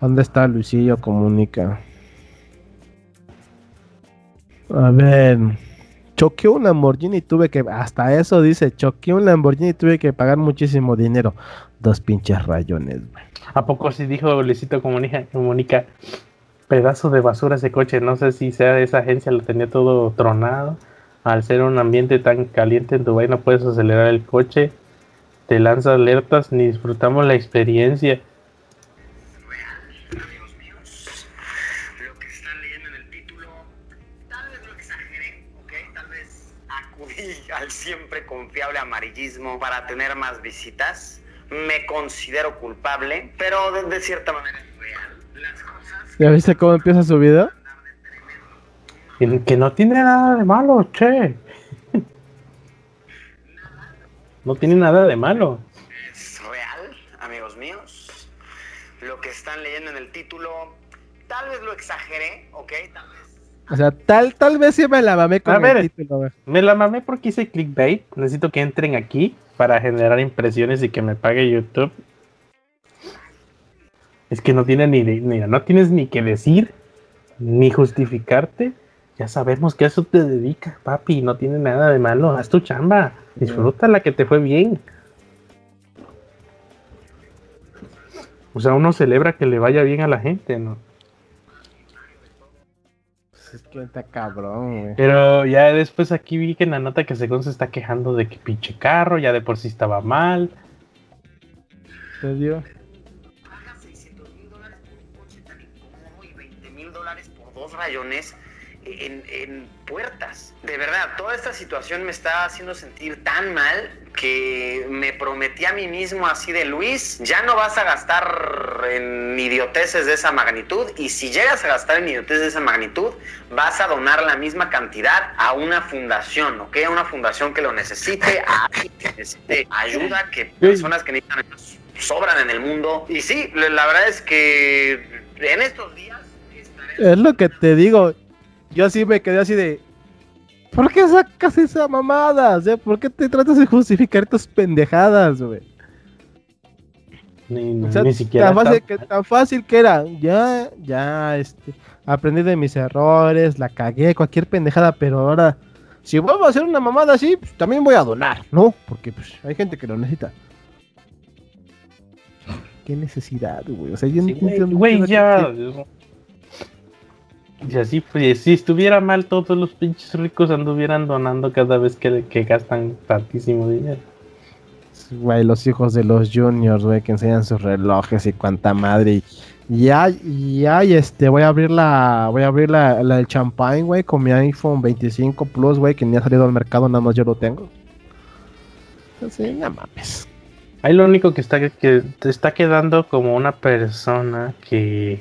¿Dónde está Luisillo Comunica? A ver, choqué un Lamborghini y tuve que, hasta eso dice, choqué un Lamborghini y tuve que pagar muchísimo dinero. Dos pinches rayones, güey. ¿A poco sí dijo Luisito Comunica, comunica pedazo de basura ese coche? No sé si sea esa agencia lo tenía todo tronado. Al ser un ambiente tan caliente en Dubai no puedes acelerar el coche. Te lanza alertas ni disfrutamos la experiencia. al siempre confiable amarillismo para tener más visitas. Me considero culpable, pero de, de cierta manera ¿Ya viste cómo empieza su video? Que, que no tiene nada de malo, che. No tiene nada de malo. es real, amigos míos. Lo que están leyendo en el título, tal vez lo exageré, ¿ok? Tal vez O sea, tal, tal vez sí me la mamé con A el ver. título, güey. Me la mamé porque hice clickbait. Necesito que entren aquí para generar impresiones y que me pague YouTube. Es que no tiene ni, no tienes ni que decir ni justificarte. Ya sabemos que a eso te dedicas, papi. No tiene nada de malo. Haz tu chamba. Disfruta la que te fue bien. O sea, uno celebra que le vaya bien a la gente, ¿no? Pues es que está cabrón, güey. Pero ya después aquí vi que en la nota que según se está quejando de que pinche carro, ya de por sí estaba mal. ¿Te dio? Dos rayones en, en puertas. De verdad, toda esta situación me está haciendo sentir tan mal que me prometí a mí mismo así de Luis, ya no vas a gastar en idioteces de esa magnitud y si llegas a gastar en idioteces de esa magnitud, vas a donar la misma cantidad a una fundación, ¿ok? A una fundación que lo necesite, a alguien que necesite ayuda, que personas que necesitan sobran en el mundo. Y sí, la verdad es que en estos días Es lo que te digo. Yo así me quedé así de. ¿Por qué sacas esa mamada? O sea, ¿por qué te tratas de justificar tus pendejadas, güey? Ni, O sea, ni siquiera. tan, fácil que, tan fácil que era. Ya, ya, este. Aprendí de mis errores, la cagué, cualquier pendejada, pero ahora. Si vuelvo a hacer una mamada así, pues, también voy a donar, ¿no? Porque pues, hay gente que lo necesita. ¿Qué necesidad, güey? O sea, yo no Sí, entiendo- güey, ya. que- Y así, pues, si estuviera mal, todos los pinches ricos anduvieran donando cada vez que, que gastan tantísimo dinero. Güey, los hijos de los juniors, güey, que enseñan sus relojes y cuanta madre. Y ya, ya, este, voy a abrir la, voy a abrir la, la del champagne, güey, con mi iPhone 25 Plus, güey, que ni ha salido al mercado, nada más yo lo tengo. Así, no mames. Ahí lo único que está que te está quedando como una persona que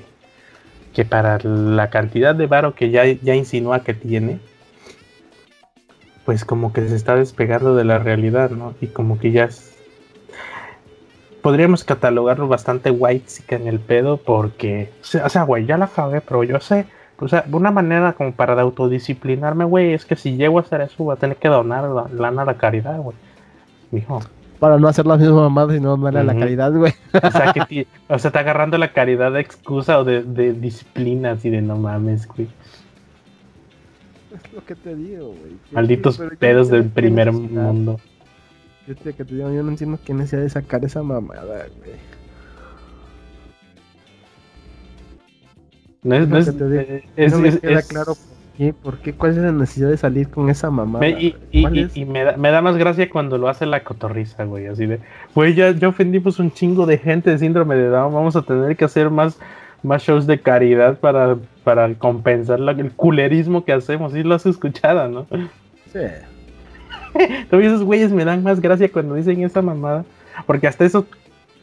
que para la cantidad de varo que ya, ya insinúa que tiene, pues como que se está despegando de la realidad, ¿no? Y como que ya es... Podríamos catalogarlo bastante white en el pedo porque, o sea, güey, ya la cagué, pero yo sé, o sea, una manera como para de autodisciplinarme, güey, es que si llego a hacer eso, voy a tener que donar la- lana a la caridad, güey. Mijo, Para no hacer las mismas mamadas y no darle la Ujú. calidad, güey. o sea, que ti- o sea, está agarrando la caridad de excusa o de, de disciplina, así de no mames, güey. Es lo que te digo, güey. Malditos pedos del primer mundo. Yo te, que te digo, yo no entiendo qué necesidad de sacar esa mamada, güey. No es, Es no lo es, que te digo. es- no me es- queda es- claro por qué? ¿Por qué? ¿Cuál es la necesidad de salir con esa mamada? Me- y y- ¿Cuál y- es? y me, da, me da más gracia cuando lo hace la cotorriza, güey. Así de, güey, ya, ya ofendimos un chingo de gente de síndrome de Down. Vamos a tener que hacer más, más shows de caridad para, para compensar la- el culerismo que hacemos. Sí, lo has escuchado, ¿no? Sí. *laughs* Todavía esos güeyes me dan más gracia cuando dicen esa mamada. Porque hasta eso,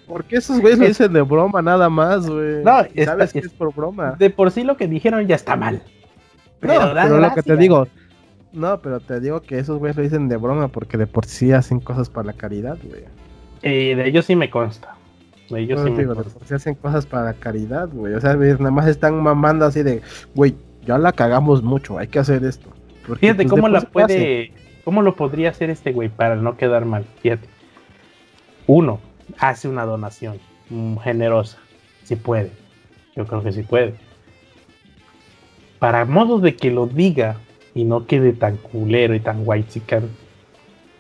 ¿Por qué esos güeyes lo dicen de broma nada más, güey? No, Y sabes que es por broma. de por sí lo que dijeron ya está mal. No, pero lo que te digo. No, pero te digo que esos güeyes lo dicen de broma porque de por sí hacen cosas para la caridad, güey. Eh, de ellos sí me consta. De ellos No, sí te me digo, de consta. por sí hacen cosas para la caridad, güey. O sea, nada más están mamando así de, güey, ya la cagamos mucho, hay que hacer esto. Porque, Fíjate pues, cómo la puede, cómo lo podría hacer este güey para no quedar mal. Fíjate. Uno, hace una donación mm, generosa. Si puede. Yo creo que sí puede. Para modo de que lo diga y no quede tan culero y tan white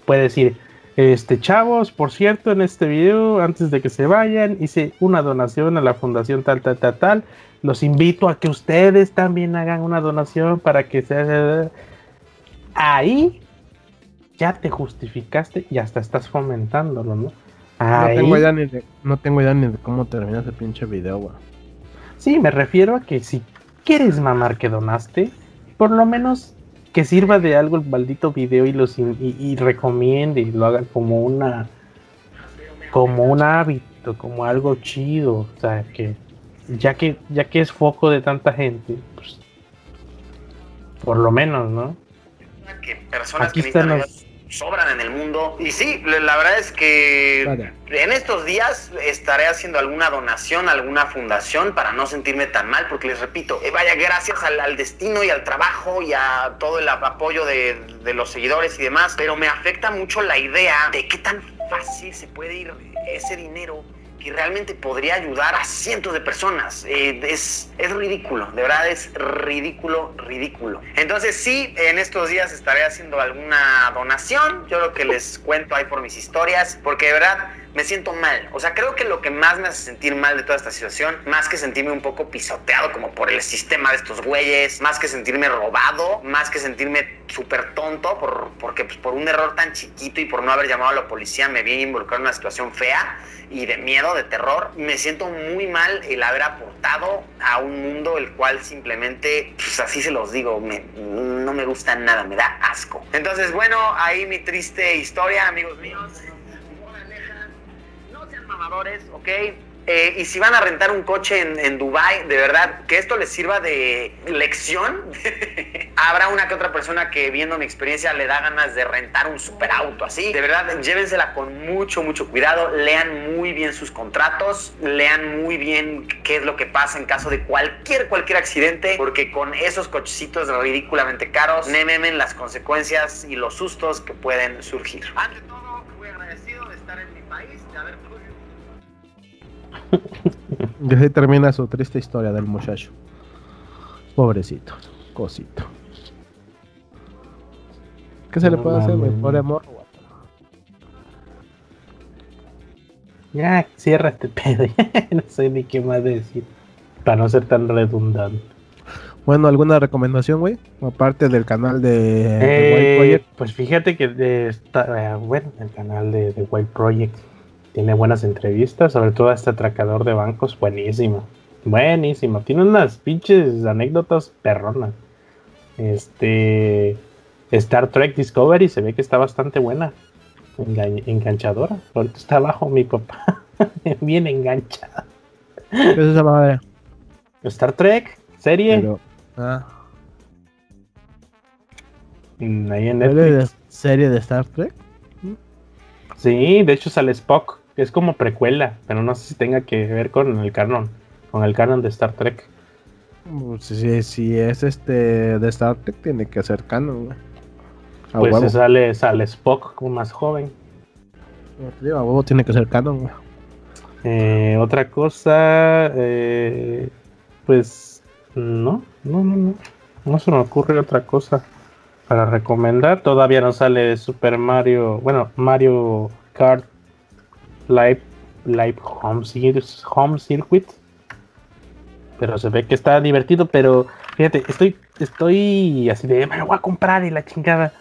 puede decir, este chavos, por cierto, en este video, antes de que se vayan, hice una donación a la fundación tal, tal, tal, tal. Los invito a que ustedes también hagan una donación para que sea ahí ya te justificaste y hasta estás fomentándolo, ¿no? No tengo, idea ni de, no tengo idea ni de cómo termina ese pinche video, güey. sí, me refiero a que si quieres mamar que donaste, por lo menos que sirva de algo el maldito video y los y, y recomiende y lo haga como una como un hábito, como algo chido, o sea que ya que ya que es foco de tanta gente, pues por lo menos, ¿no? que personas Aquí que están los- sobran en el mundo. Y sí, la verdad es que en estos días estaré haciendo alguna donación alguna fundación para no sentirme tan mal, porque les repito, eh, vaya, gracias al, al destino y al trabajo y a todo el apoyo de, de los seguidores y demás, pero me afecta mucho la idea de qué tan fácil se puede ir ese dinero que realmente podría ayudar a cientos de personas. Eh, es, es ridículo, de verdad es ridículo, ridículo. Entonces sí, en estos días estaré haciendo alguna donación, yo lo que les cuento ahí por mis historias, porque de verdad me siento mal. O sea, creo que lo que más me hace sentir mal de toda esta situación, más que sentirme un poco pisoteado como por el sistema de estos güeyes, más que sentirme robado, más que sentirme súper tonto por, porque pues, por un error tan chiquito y por no haber llamado a la policía me vi involucrado en una situación fea y de miedo, de terror, me siento muy mal el haber aportado a un mundo el cual simplemente, pues así se los digo, me- no me gusta nada, me da asco. Entonces, bueno, ahí mi triste historia, amigos míos. Mamadores, ¿ok? Eh, y si van a rentar un coche en, en Dubai, de verdad, que esto les sirva de lección. *laughs* Habrá una que otra persona que viendo mi experiencia le da ganas de rentar un superauto así. De verdad, llévensela con mucho, mucho cuidado. Lean muy bien sus contratos. Lean muy bien qué es lo que pasa en caso de cualquier, cualquier accidente. Porque con esos cochecitos ridículamente caros, nememen las consecuencias y los sustos que pueden surgir. Ante todo, muy agradecido de estar en mi país, de haber *laughs* Y así termina su triste historia del muchacho. Pobrecito, cosito. ¿Qué se le puede hacer, mames. Pobre morro. Ya, cierra este pedo. *laughs* no sé ni qué más decir. Para no ser tan redundante. Bueno, ¿alguna recomendación, güey? Aparte del canal de, de Eh, Project. pues fíjate que de esta- eh, bueno, el canal de, de Wild Project tiene buenas entrevistas, sobre todo a este atracador de bancos, buenísimo. Buenísimo. Tiene unas pinches anécdotas perronas. Este Star Trek Discovery se ve que está bastante buena. Enga- enganchadora. Ahorita está abajo mi papá. *laughs* Bien enganchada. ¿Qué es esa madre? Star Trek, serie. Pero, ah, mm, Ahí en ¿serie Netflix. de, serie de Star Trek? Sí, de hecho sale Spock, es como precuela, pero no sé si tenga que ver con el canon, con el canon de Star Trek. Pues, Si, si es este de Star Trek, tiene que ser canon, güey. A Pues huevo. sale, sale Spock como más joven. A huevo tiene que ser canon, güey. Eh, otra cosa, eh, pues no, no, no, no, no se me ocurre otra cosa para recomendar. Todavía no sale Super Mario, bueno, Mario Kart Live, Live Home, Home Circuit. Pero se ve que está divertido, pero fíjate, estoy estoy así de, me lo voy a comprar y la chingada.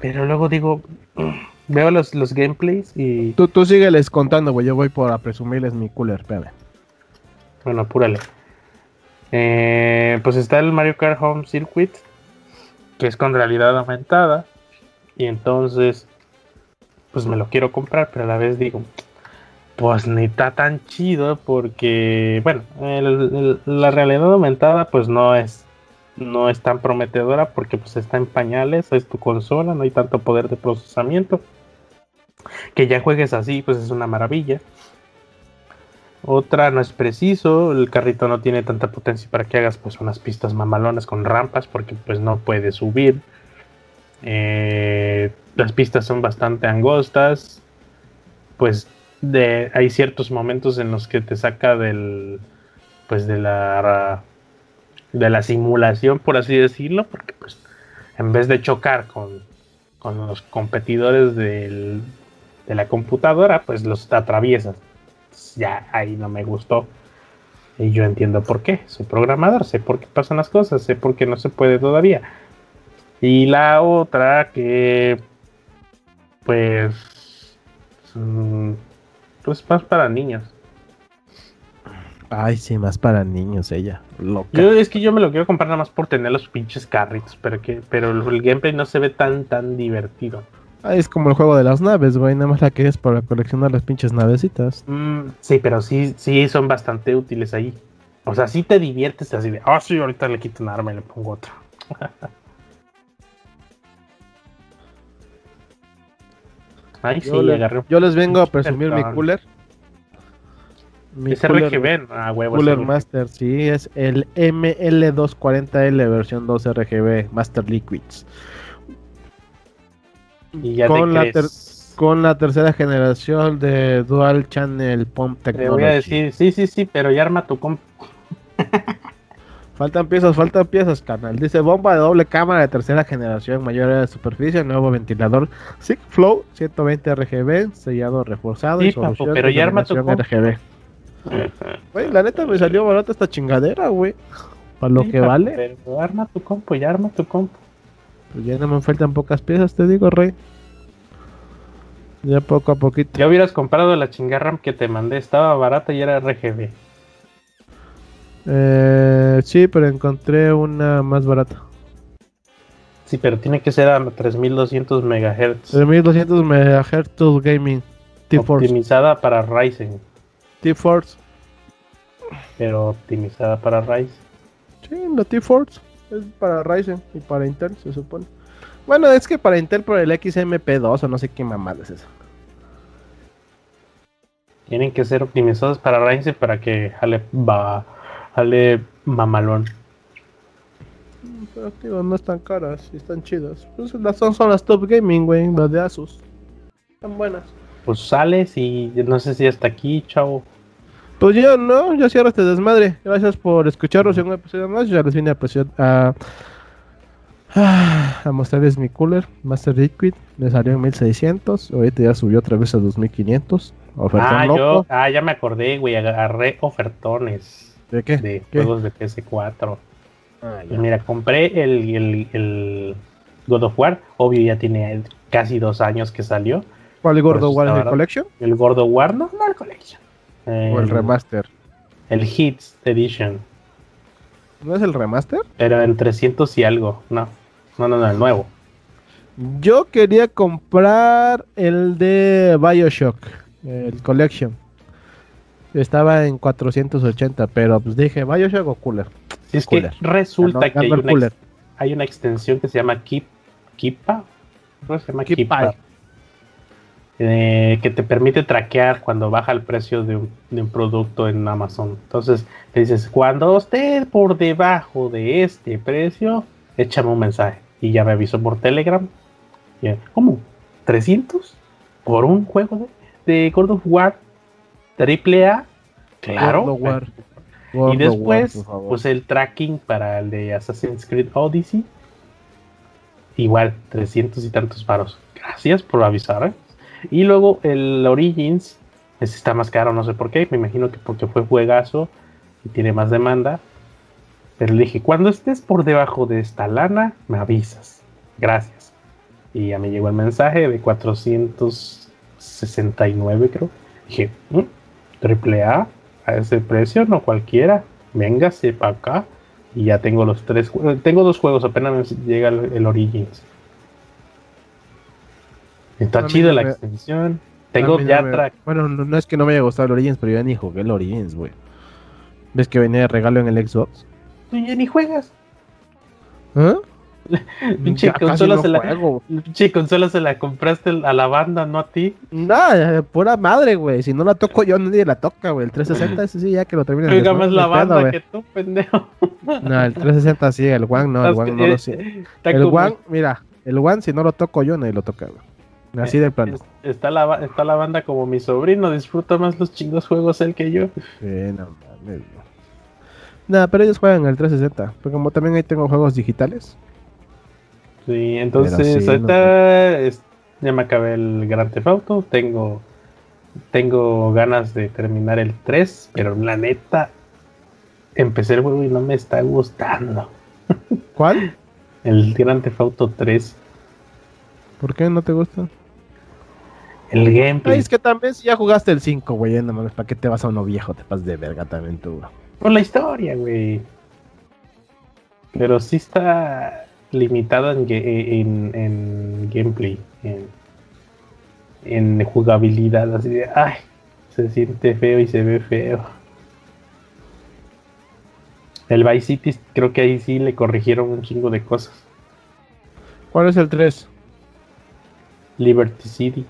Pero luego digo, *clears throat* veo los, los gameplays y, Tú, tú sígueles contando, güey. Yo voy por a presumirles mi cooler, espérame. bueno, apúrale. Eh, pues está el Mario Kart Home Circuit, que es con realidad aumentada. Y entonces, pues me lo quiero comprar, pero a la vez digo, pues ni está tan chido porque, bueno, la realidad aumentada pues no es, no es tan prometedora porque pues está en pañales, es tu consola, no hay tanto poder de procesamiento. Que ya juegues así, pues es una maravilla. Otra no es preciso, el carrito no tiene tanta potencia para que hagas pues unas pistas mamalonas con rampas porque pues no puedes subir. Eh, las pistas son bastante angostas. Pues hay ciertos momentos en los que te saca del pues de la de la simulación por así decirlo porque pues en vez de chocar con, con los competidores de la computadora pues los atraviesas. Ya ahí no me gustó. Y yo entiendo por qué. Soy programador sé por qué pasan las cosas sé por qué no se puede todavía y la otra que pues mm, pues más para niños Ay, sí, más para niños ella. Loca. Yo es que yo me lo quiero comprar nada más por tener los pinches carritos, pero que pero el, gameplay no se ve tan tan divertido. Ah, es como el juego de las naves, güey. Nada más la quieres para coleccionar las pinches navecitas. Mm, sí, pero sí sí son bastante útiles ahí. O sea, sí te diviertes así de, ah, sí, ahorita le quito un arma y le pongo otro. *laughs* Ay, sí, Yo, le- agarré un yo les vengo a presumir mi cooler. Mi es cooler, RGB, ah, huevo. cooler seguro. Master, sí, es el ML240L versión 2 RGB Master Liquids. Y ya con te la. Con la tercera generación de Dual Channel Pump Te Technology. voy a decir, sí, sí, sí, pero ya arma tu comp. *laughs* Faltan piezas, faltan piezas, canal. Dice bomba de doble cámara de tercera generación, mayor área de superficie, nuevo ventilador Sig Flow 120 RGB, sellado reforzado Sí, y solución pero de ya arma tu. RGB. Güey, la neta me salió barata esta chingadera, güey. Para lo Sí, que vale. Pero arma tu compo, ya arma tu compo. Pues ya no me faltan pocas piezas, te digo, rey. Ya poco a poquito. Ya hubieras comprado la chingarram que te mandé, estaba barata y era RGB. Eh, sí, pero encontré una más barata. Sí, pero tiene que ser a 3200 MHz. 3200 MHz Gaming. T-Force. Optimizada para Ryzen, T-Force. pero optimizada para Ryzen. Sí, la T-Force es para Ryzen y para Intel, se supone. Bueno, es que para Intel por el XMP2 o no sé qué mamada es eso. Tienen que ser optimizados para Ryzen para que jale, va, jale mamalón. Pero digo, no están caras y están chidas. Pues las son, son las Top Gaming, güey, las de Asus. Están buenas. Pues sales y no sé si hasta aquí, chavo. Pues ya no, ya cierro este desmadre. Gracias por escucharnos en un episodio más. Ya les vine a, presión- a, *sighs* a mostrarles mi cooler Master Liquid. Me salió en 1600. Ahorita ya subió otra vez a 2500. Ofertón Ah, loco. yo, ah, ya me acordé, güey, agarré ofertones ¿De qué? de ¿Qué? juegos de PS4. Ah, ya. Pues mira, compré el, el, el God of War. Obvio, ya tiene casi dos años que salió. ¿Cuál gordo War de barato. Collection? El God of War normal collection. ¿O el Eh, remaster? El Hits Edition. ¿No es el remaster? Pero en 300 y algo. No, no, no, no, el nuevo. Yo quería comprar el de Bioshock, el Collection. Estaba en 480, pero pues dije, Bioshock o Cooler. Si es que resulta que hay una, hay extensión que se llama Keep, Keepa. ¿Cómo se llama? Keep Keepa. Eh, que te permite traquear cuando baja el precio de un, de un producto en Amazon. Entonces te dices, cuando esté por debajo de este precio, échame un mensaje. Y ya me avisó por Telegram. Y ¿Cómo? ¿300? ¿Por un juego de, de God of War? ¿Triple A? Claro. War. *laughs* Y War, después, favor. pues el tracking para el de Assassin's Creed Odyssey. Igual, 300 y tantos paros. Gracias por avisar. ¿eh? Y luego el Origins, ese está más caro, no sé por qué. Me imagino que porque fue juegazo y tiene más demanda. Pero le dije, cuando estés por debajo de esta lana, me avisas. Gracias. Y ya me llegó el mensaje de 469, creo. Dije, "Mm, triple A, a ese precio, no cualquiera. Véngase para acá. Y ya tengo los tres. Tengo dos juegos, apenas llega el, el Origins. Está no la me- extensión. Tengo no ya me- track. Bueno, no, es que no me haya gustado el Origins, pero yo ya ni jugué el Origins, güey. ¿Ves que venía de regalo en el Xbox? Tú ya ni juegas. ¿Ah? *laughs* Pinche consola no se la- juego. Pinche consola se la compraste a la banda, no a ti. Nada, pura madre, güey. Si no la toco yo, nadie la toca, güey. El 360, *laughs* ese sí, ya que lo terminen. Oiga más la pedo, banda que tú, pendejo. *laughs* No, el 360 sí, el One no, el One no lo sé. Está El One, mira, el One si no lo toco yo, nadie lo toca, güey. Así de plano. es- Está la, está la banda como mi sobrino, disfruta más los chingos juegos él que yo. Sí, no mames. Nada, pero ellos juegan el 360. Pero como también ahí tengo juegos digitales. Sí, entonces sí, ahorita es- ya me acabé el Grand Theft Auto, tengo, tengo ganas de terminar el 3, pero la neta, empecé el juego y no me está gustando. *laughs* ¿Cuál? El Grand Theft Auto 3, ¿Por qué no te gusta? el gameplay. Ay, es que también si ya jugaste el 5, güey, no mames, ¿para qué te vas a uno viejo? Te pasas de verga también tú. Por la historia, güey. Pero sí está limitado en, ge- en, en gameplay, en, en jugabilidad, así de, ay, se siente feo y se ve feo. El Vice City creo que ahí sí le corrigieron un chingo de cosas. ¿Cuál es el 3? Liberty City.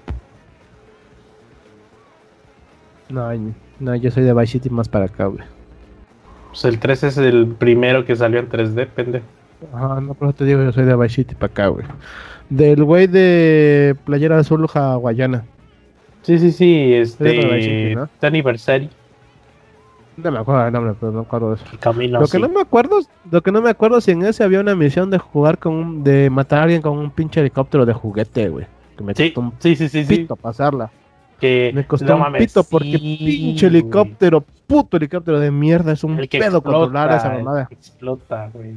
No, no, yo soy de Vice City más para acá, güey. Pues el 3 es el primero que salió en 3D, pendejo. Ajá, no, por eso te digo, yo soy de Vice City para acá, güey. Del güey de Playera Azul hawaiana. Sí, sí, sí, Es de City, este, ¿no? este aniversario. No me acuerdo del nombre, pero no me acuerdo de eso. El camino lo que sí. no me acuerdo, lo que no me acuerdo si en ese había una misión de jugar con un, de matar a alguien con un pinche helicóptero de juguete, güey. Que me Sí, costó un sí, sí, sí, sí. pito pasarla. Que Me costó no un mames, pito porque sí, pinche helicóptero, puto helicóptero de mierda, es un El pedo explota, controlar esa el mamada. Explota, güey.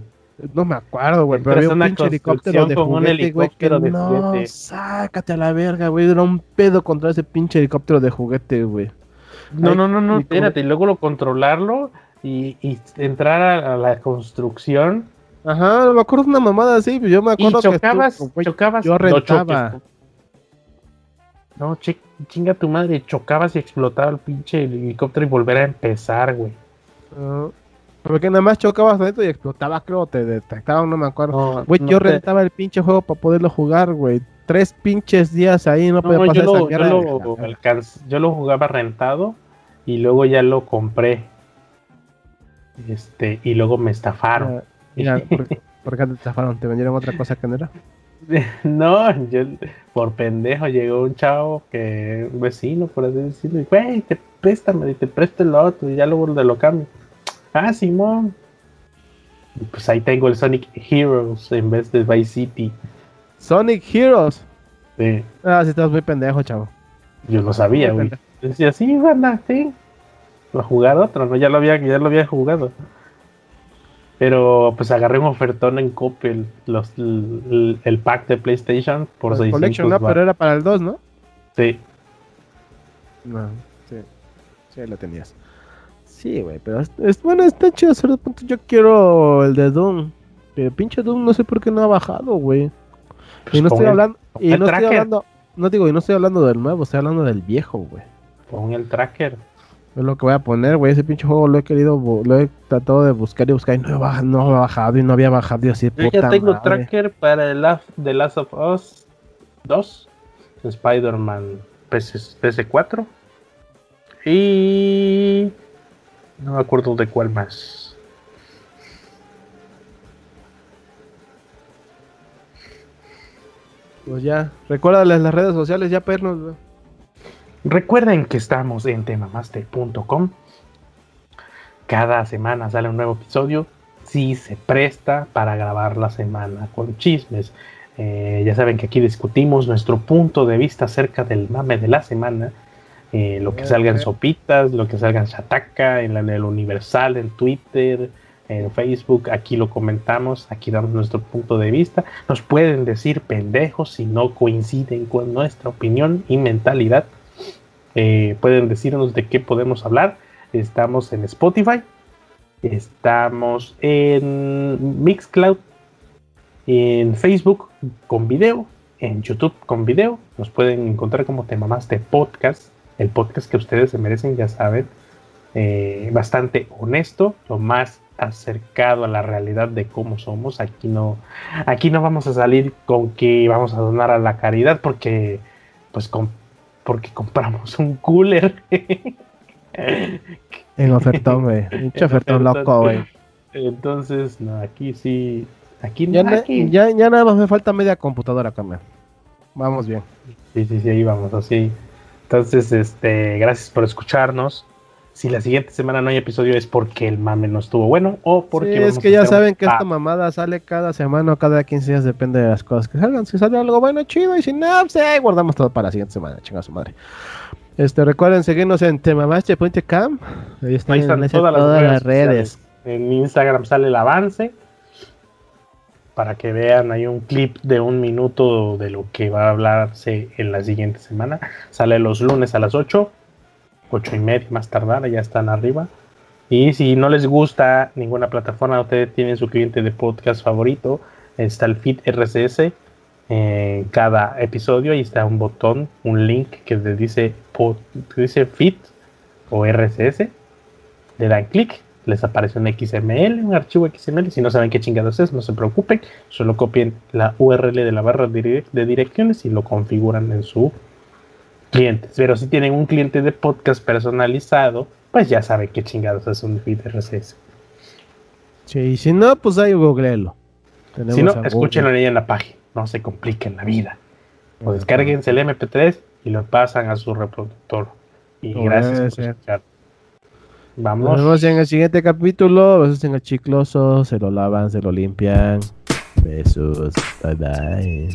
No me acuerdo, güey, pero había un pinche helicóptero de juguete, güey, que de no, juguete. sácate a la verga, güey, era un pedo contra ese pinche helicóptero de juguete, güey. No, no, no, no, y espérate, y luego lo controlarlo y, y entrar a, a la construcción Ajá, me acuerdo de una mamada así, pues yo me y acuerdo que chocabas, estuvo- güey, chocabas, yo rentaba. No, che- chinga tu madre, chocabas y explotaba el pinche helicóptero y volver a empezar, güey. Ah, porque nada más chocabas dentro y explotaba, creo, te detectaban, no me acuerdo. Güey, no yo te- rentaba el pinche juego para poderlo jugar, güey. Tres pinches días ahí, no, podía No, pasar yo esa lo, yo, mierda. lo alcanz- yo lo jugaba rentado y luego ya lo compré. Este, y luego me estafaron. Mira, *laughs* ¿por, por qué te estafaron? ¿Te vendieron otra cosa que no era? *laughs* No, yo por pendejo llegó un chavo que un vecino, por así decirlo, y güey, te préstame, y te presto el otro, y ya luego te lo cambio. Ah, Simón. Y pues ahí tengo el Sonic Heroes en vez de Vice City. Sonic Heroes. Sí, Ah, si estás muy pendejo, chavo. yo lo sabía, güey. Decía, sí, banda, sí. Voy a jugar otro, ¿no? Ya lo había, ya lo había jugado. Pero pues agarré un ofertón en Coppel, los, el, el pack de PlayStation por El 600 Collection, ¿no? Pero era para el 2, ¿no? Sí. No, sí. Sí, lo tenías. Sí, güey, pero es, es- bueno, está chido. punto. Yo quiero el de Doom. Pero pinche Doom no sé por qué no ha bajado, güey. Pues y no estoy hablando. Y no estoy hablando. No digo, y no estoy hablando del nuevo, estoy hablando del viejo, güey. Pon el tracker. Es lo que voy a poner, güey. Ese pinche juego lo he querido, lo he tratado de buscar y buscar y no, baj- no ha bajado y no había bajado y así, Yo puta ya tengo madre. tracker para el The Last of Us 2, Spider-Man PS, PS4 y no me acuerdo de cuál más. Pues ya, recuérdales las redes sociales ya güey. Recuerden que estamos en temamaster.com. Cada semana sale un nuevo episodio. Si se presta para grabar la semana con chismes. Eh, ya saben que aquí discutimos nuestro punto de vista acerca del mame de la semana. Eh, lo que salga en. Sopitas, lo que salga en Shataka, en la- en el Universal, en Twitter, en Facebook, aquí lo comentamos, aquí damos nuestro punto de vista. Nos pueden decir pendejos si no coinciden con nuestra opinión y mentalidad. Eh, pueden decirnos de qué podemos hablar. Estamos en Spotify, estamos en Mixcloud, en Facebook con video, en YouTube con video. Nos pueden encontrar como tema más de podcast, el podcast que ustedes se merecen, ya saben. Eh, bastante honesto, lo más acercado a la realidad de cómo somos. Aquí no, aquí no vamos a salir con que vamos a donar a la caridad porque, pues, porque compramos un cooler. en ofertón, güey. Mucho ofertón loco, güey. Entonces, no, aquí sí. Aquí, ya, aquí. Ya, ya, nada más me falta media computadora, Carmen. Vamos bien. Sí, sí, sí, ahí vamos, así. Entonces, este, gracias por escucharnos si la siguiente semana no hay episodio es porque el mame no estuvo bueno o porque... Sí, es que ya saben que esta mamada sale cada semana o cada 15 días, depende de las cosas que salgan. Si sale algo bueno, chido, y si no, pues ahí guardamos todo para la siguiente semana, chinga su madre. Este, recuerden seguirnos en temamache.cam. Ahí están, ahí están todas, las, redes. En Instagram sale el avance para que vean hay un clip de un minuto de lo que va a hablarse en la siguiente semana. Sale los lunes a las 8 ocho y media más tardar, ya están arriba. Y si no les gusta ninguna plataforma, ustedes tienen su cliente de podcast favorito, está el feed RSS en cada episodio y está un botón, un link que dice, dice feed o RSS. Le dan clic, les aparece un XML, un archivo XML. Si no saben qué chingados es, no se preocupen, solo copien la URL de la barra de direcciones y lo configuran en su clientes. Pero si tienen un cliente de podcast personalizado, pues ya saben qué chingados es un feed RSS. Sí, y si no, pues ahí googleenlo. Si no, escúchenlo ahí en la página. No se compliquen la vida. O descarguense el MP3 y lo pasan a su reproductor. Y gracias por escuchar. Vamos. Nos vemos en el siguiente capítulo. Besos en el chicloso. Se lo lavan, se lo limpian. Besos. Bye bye.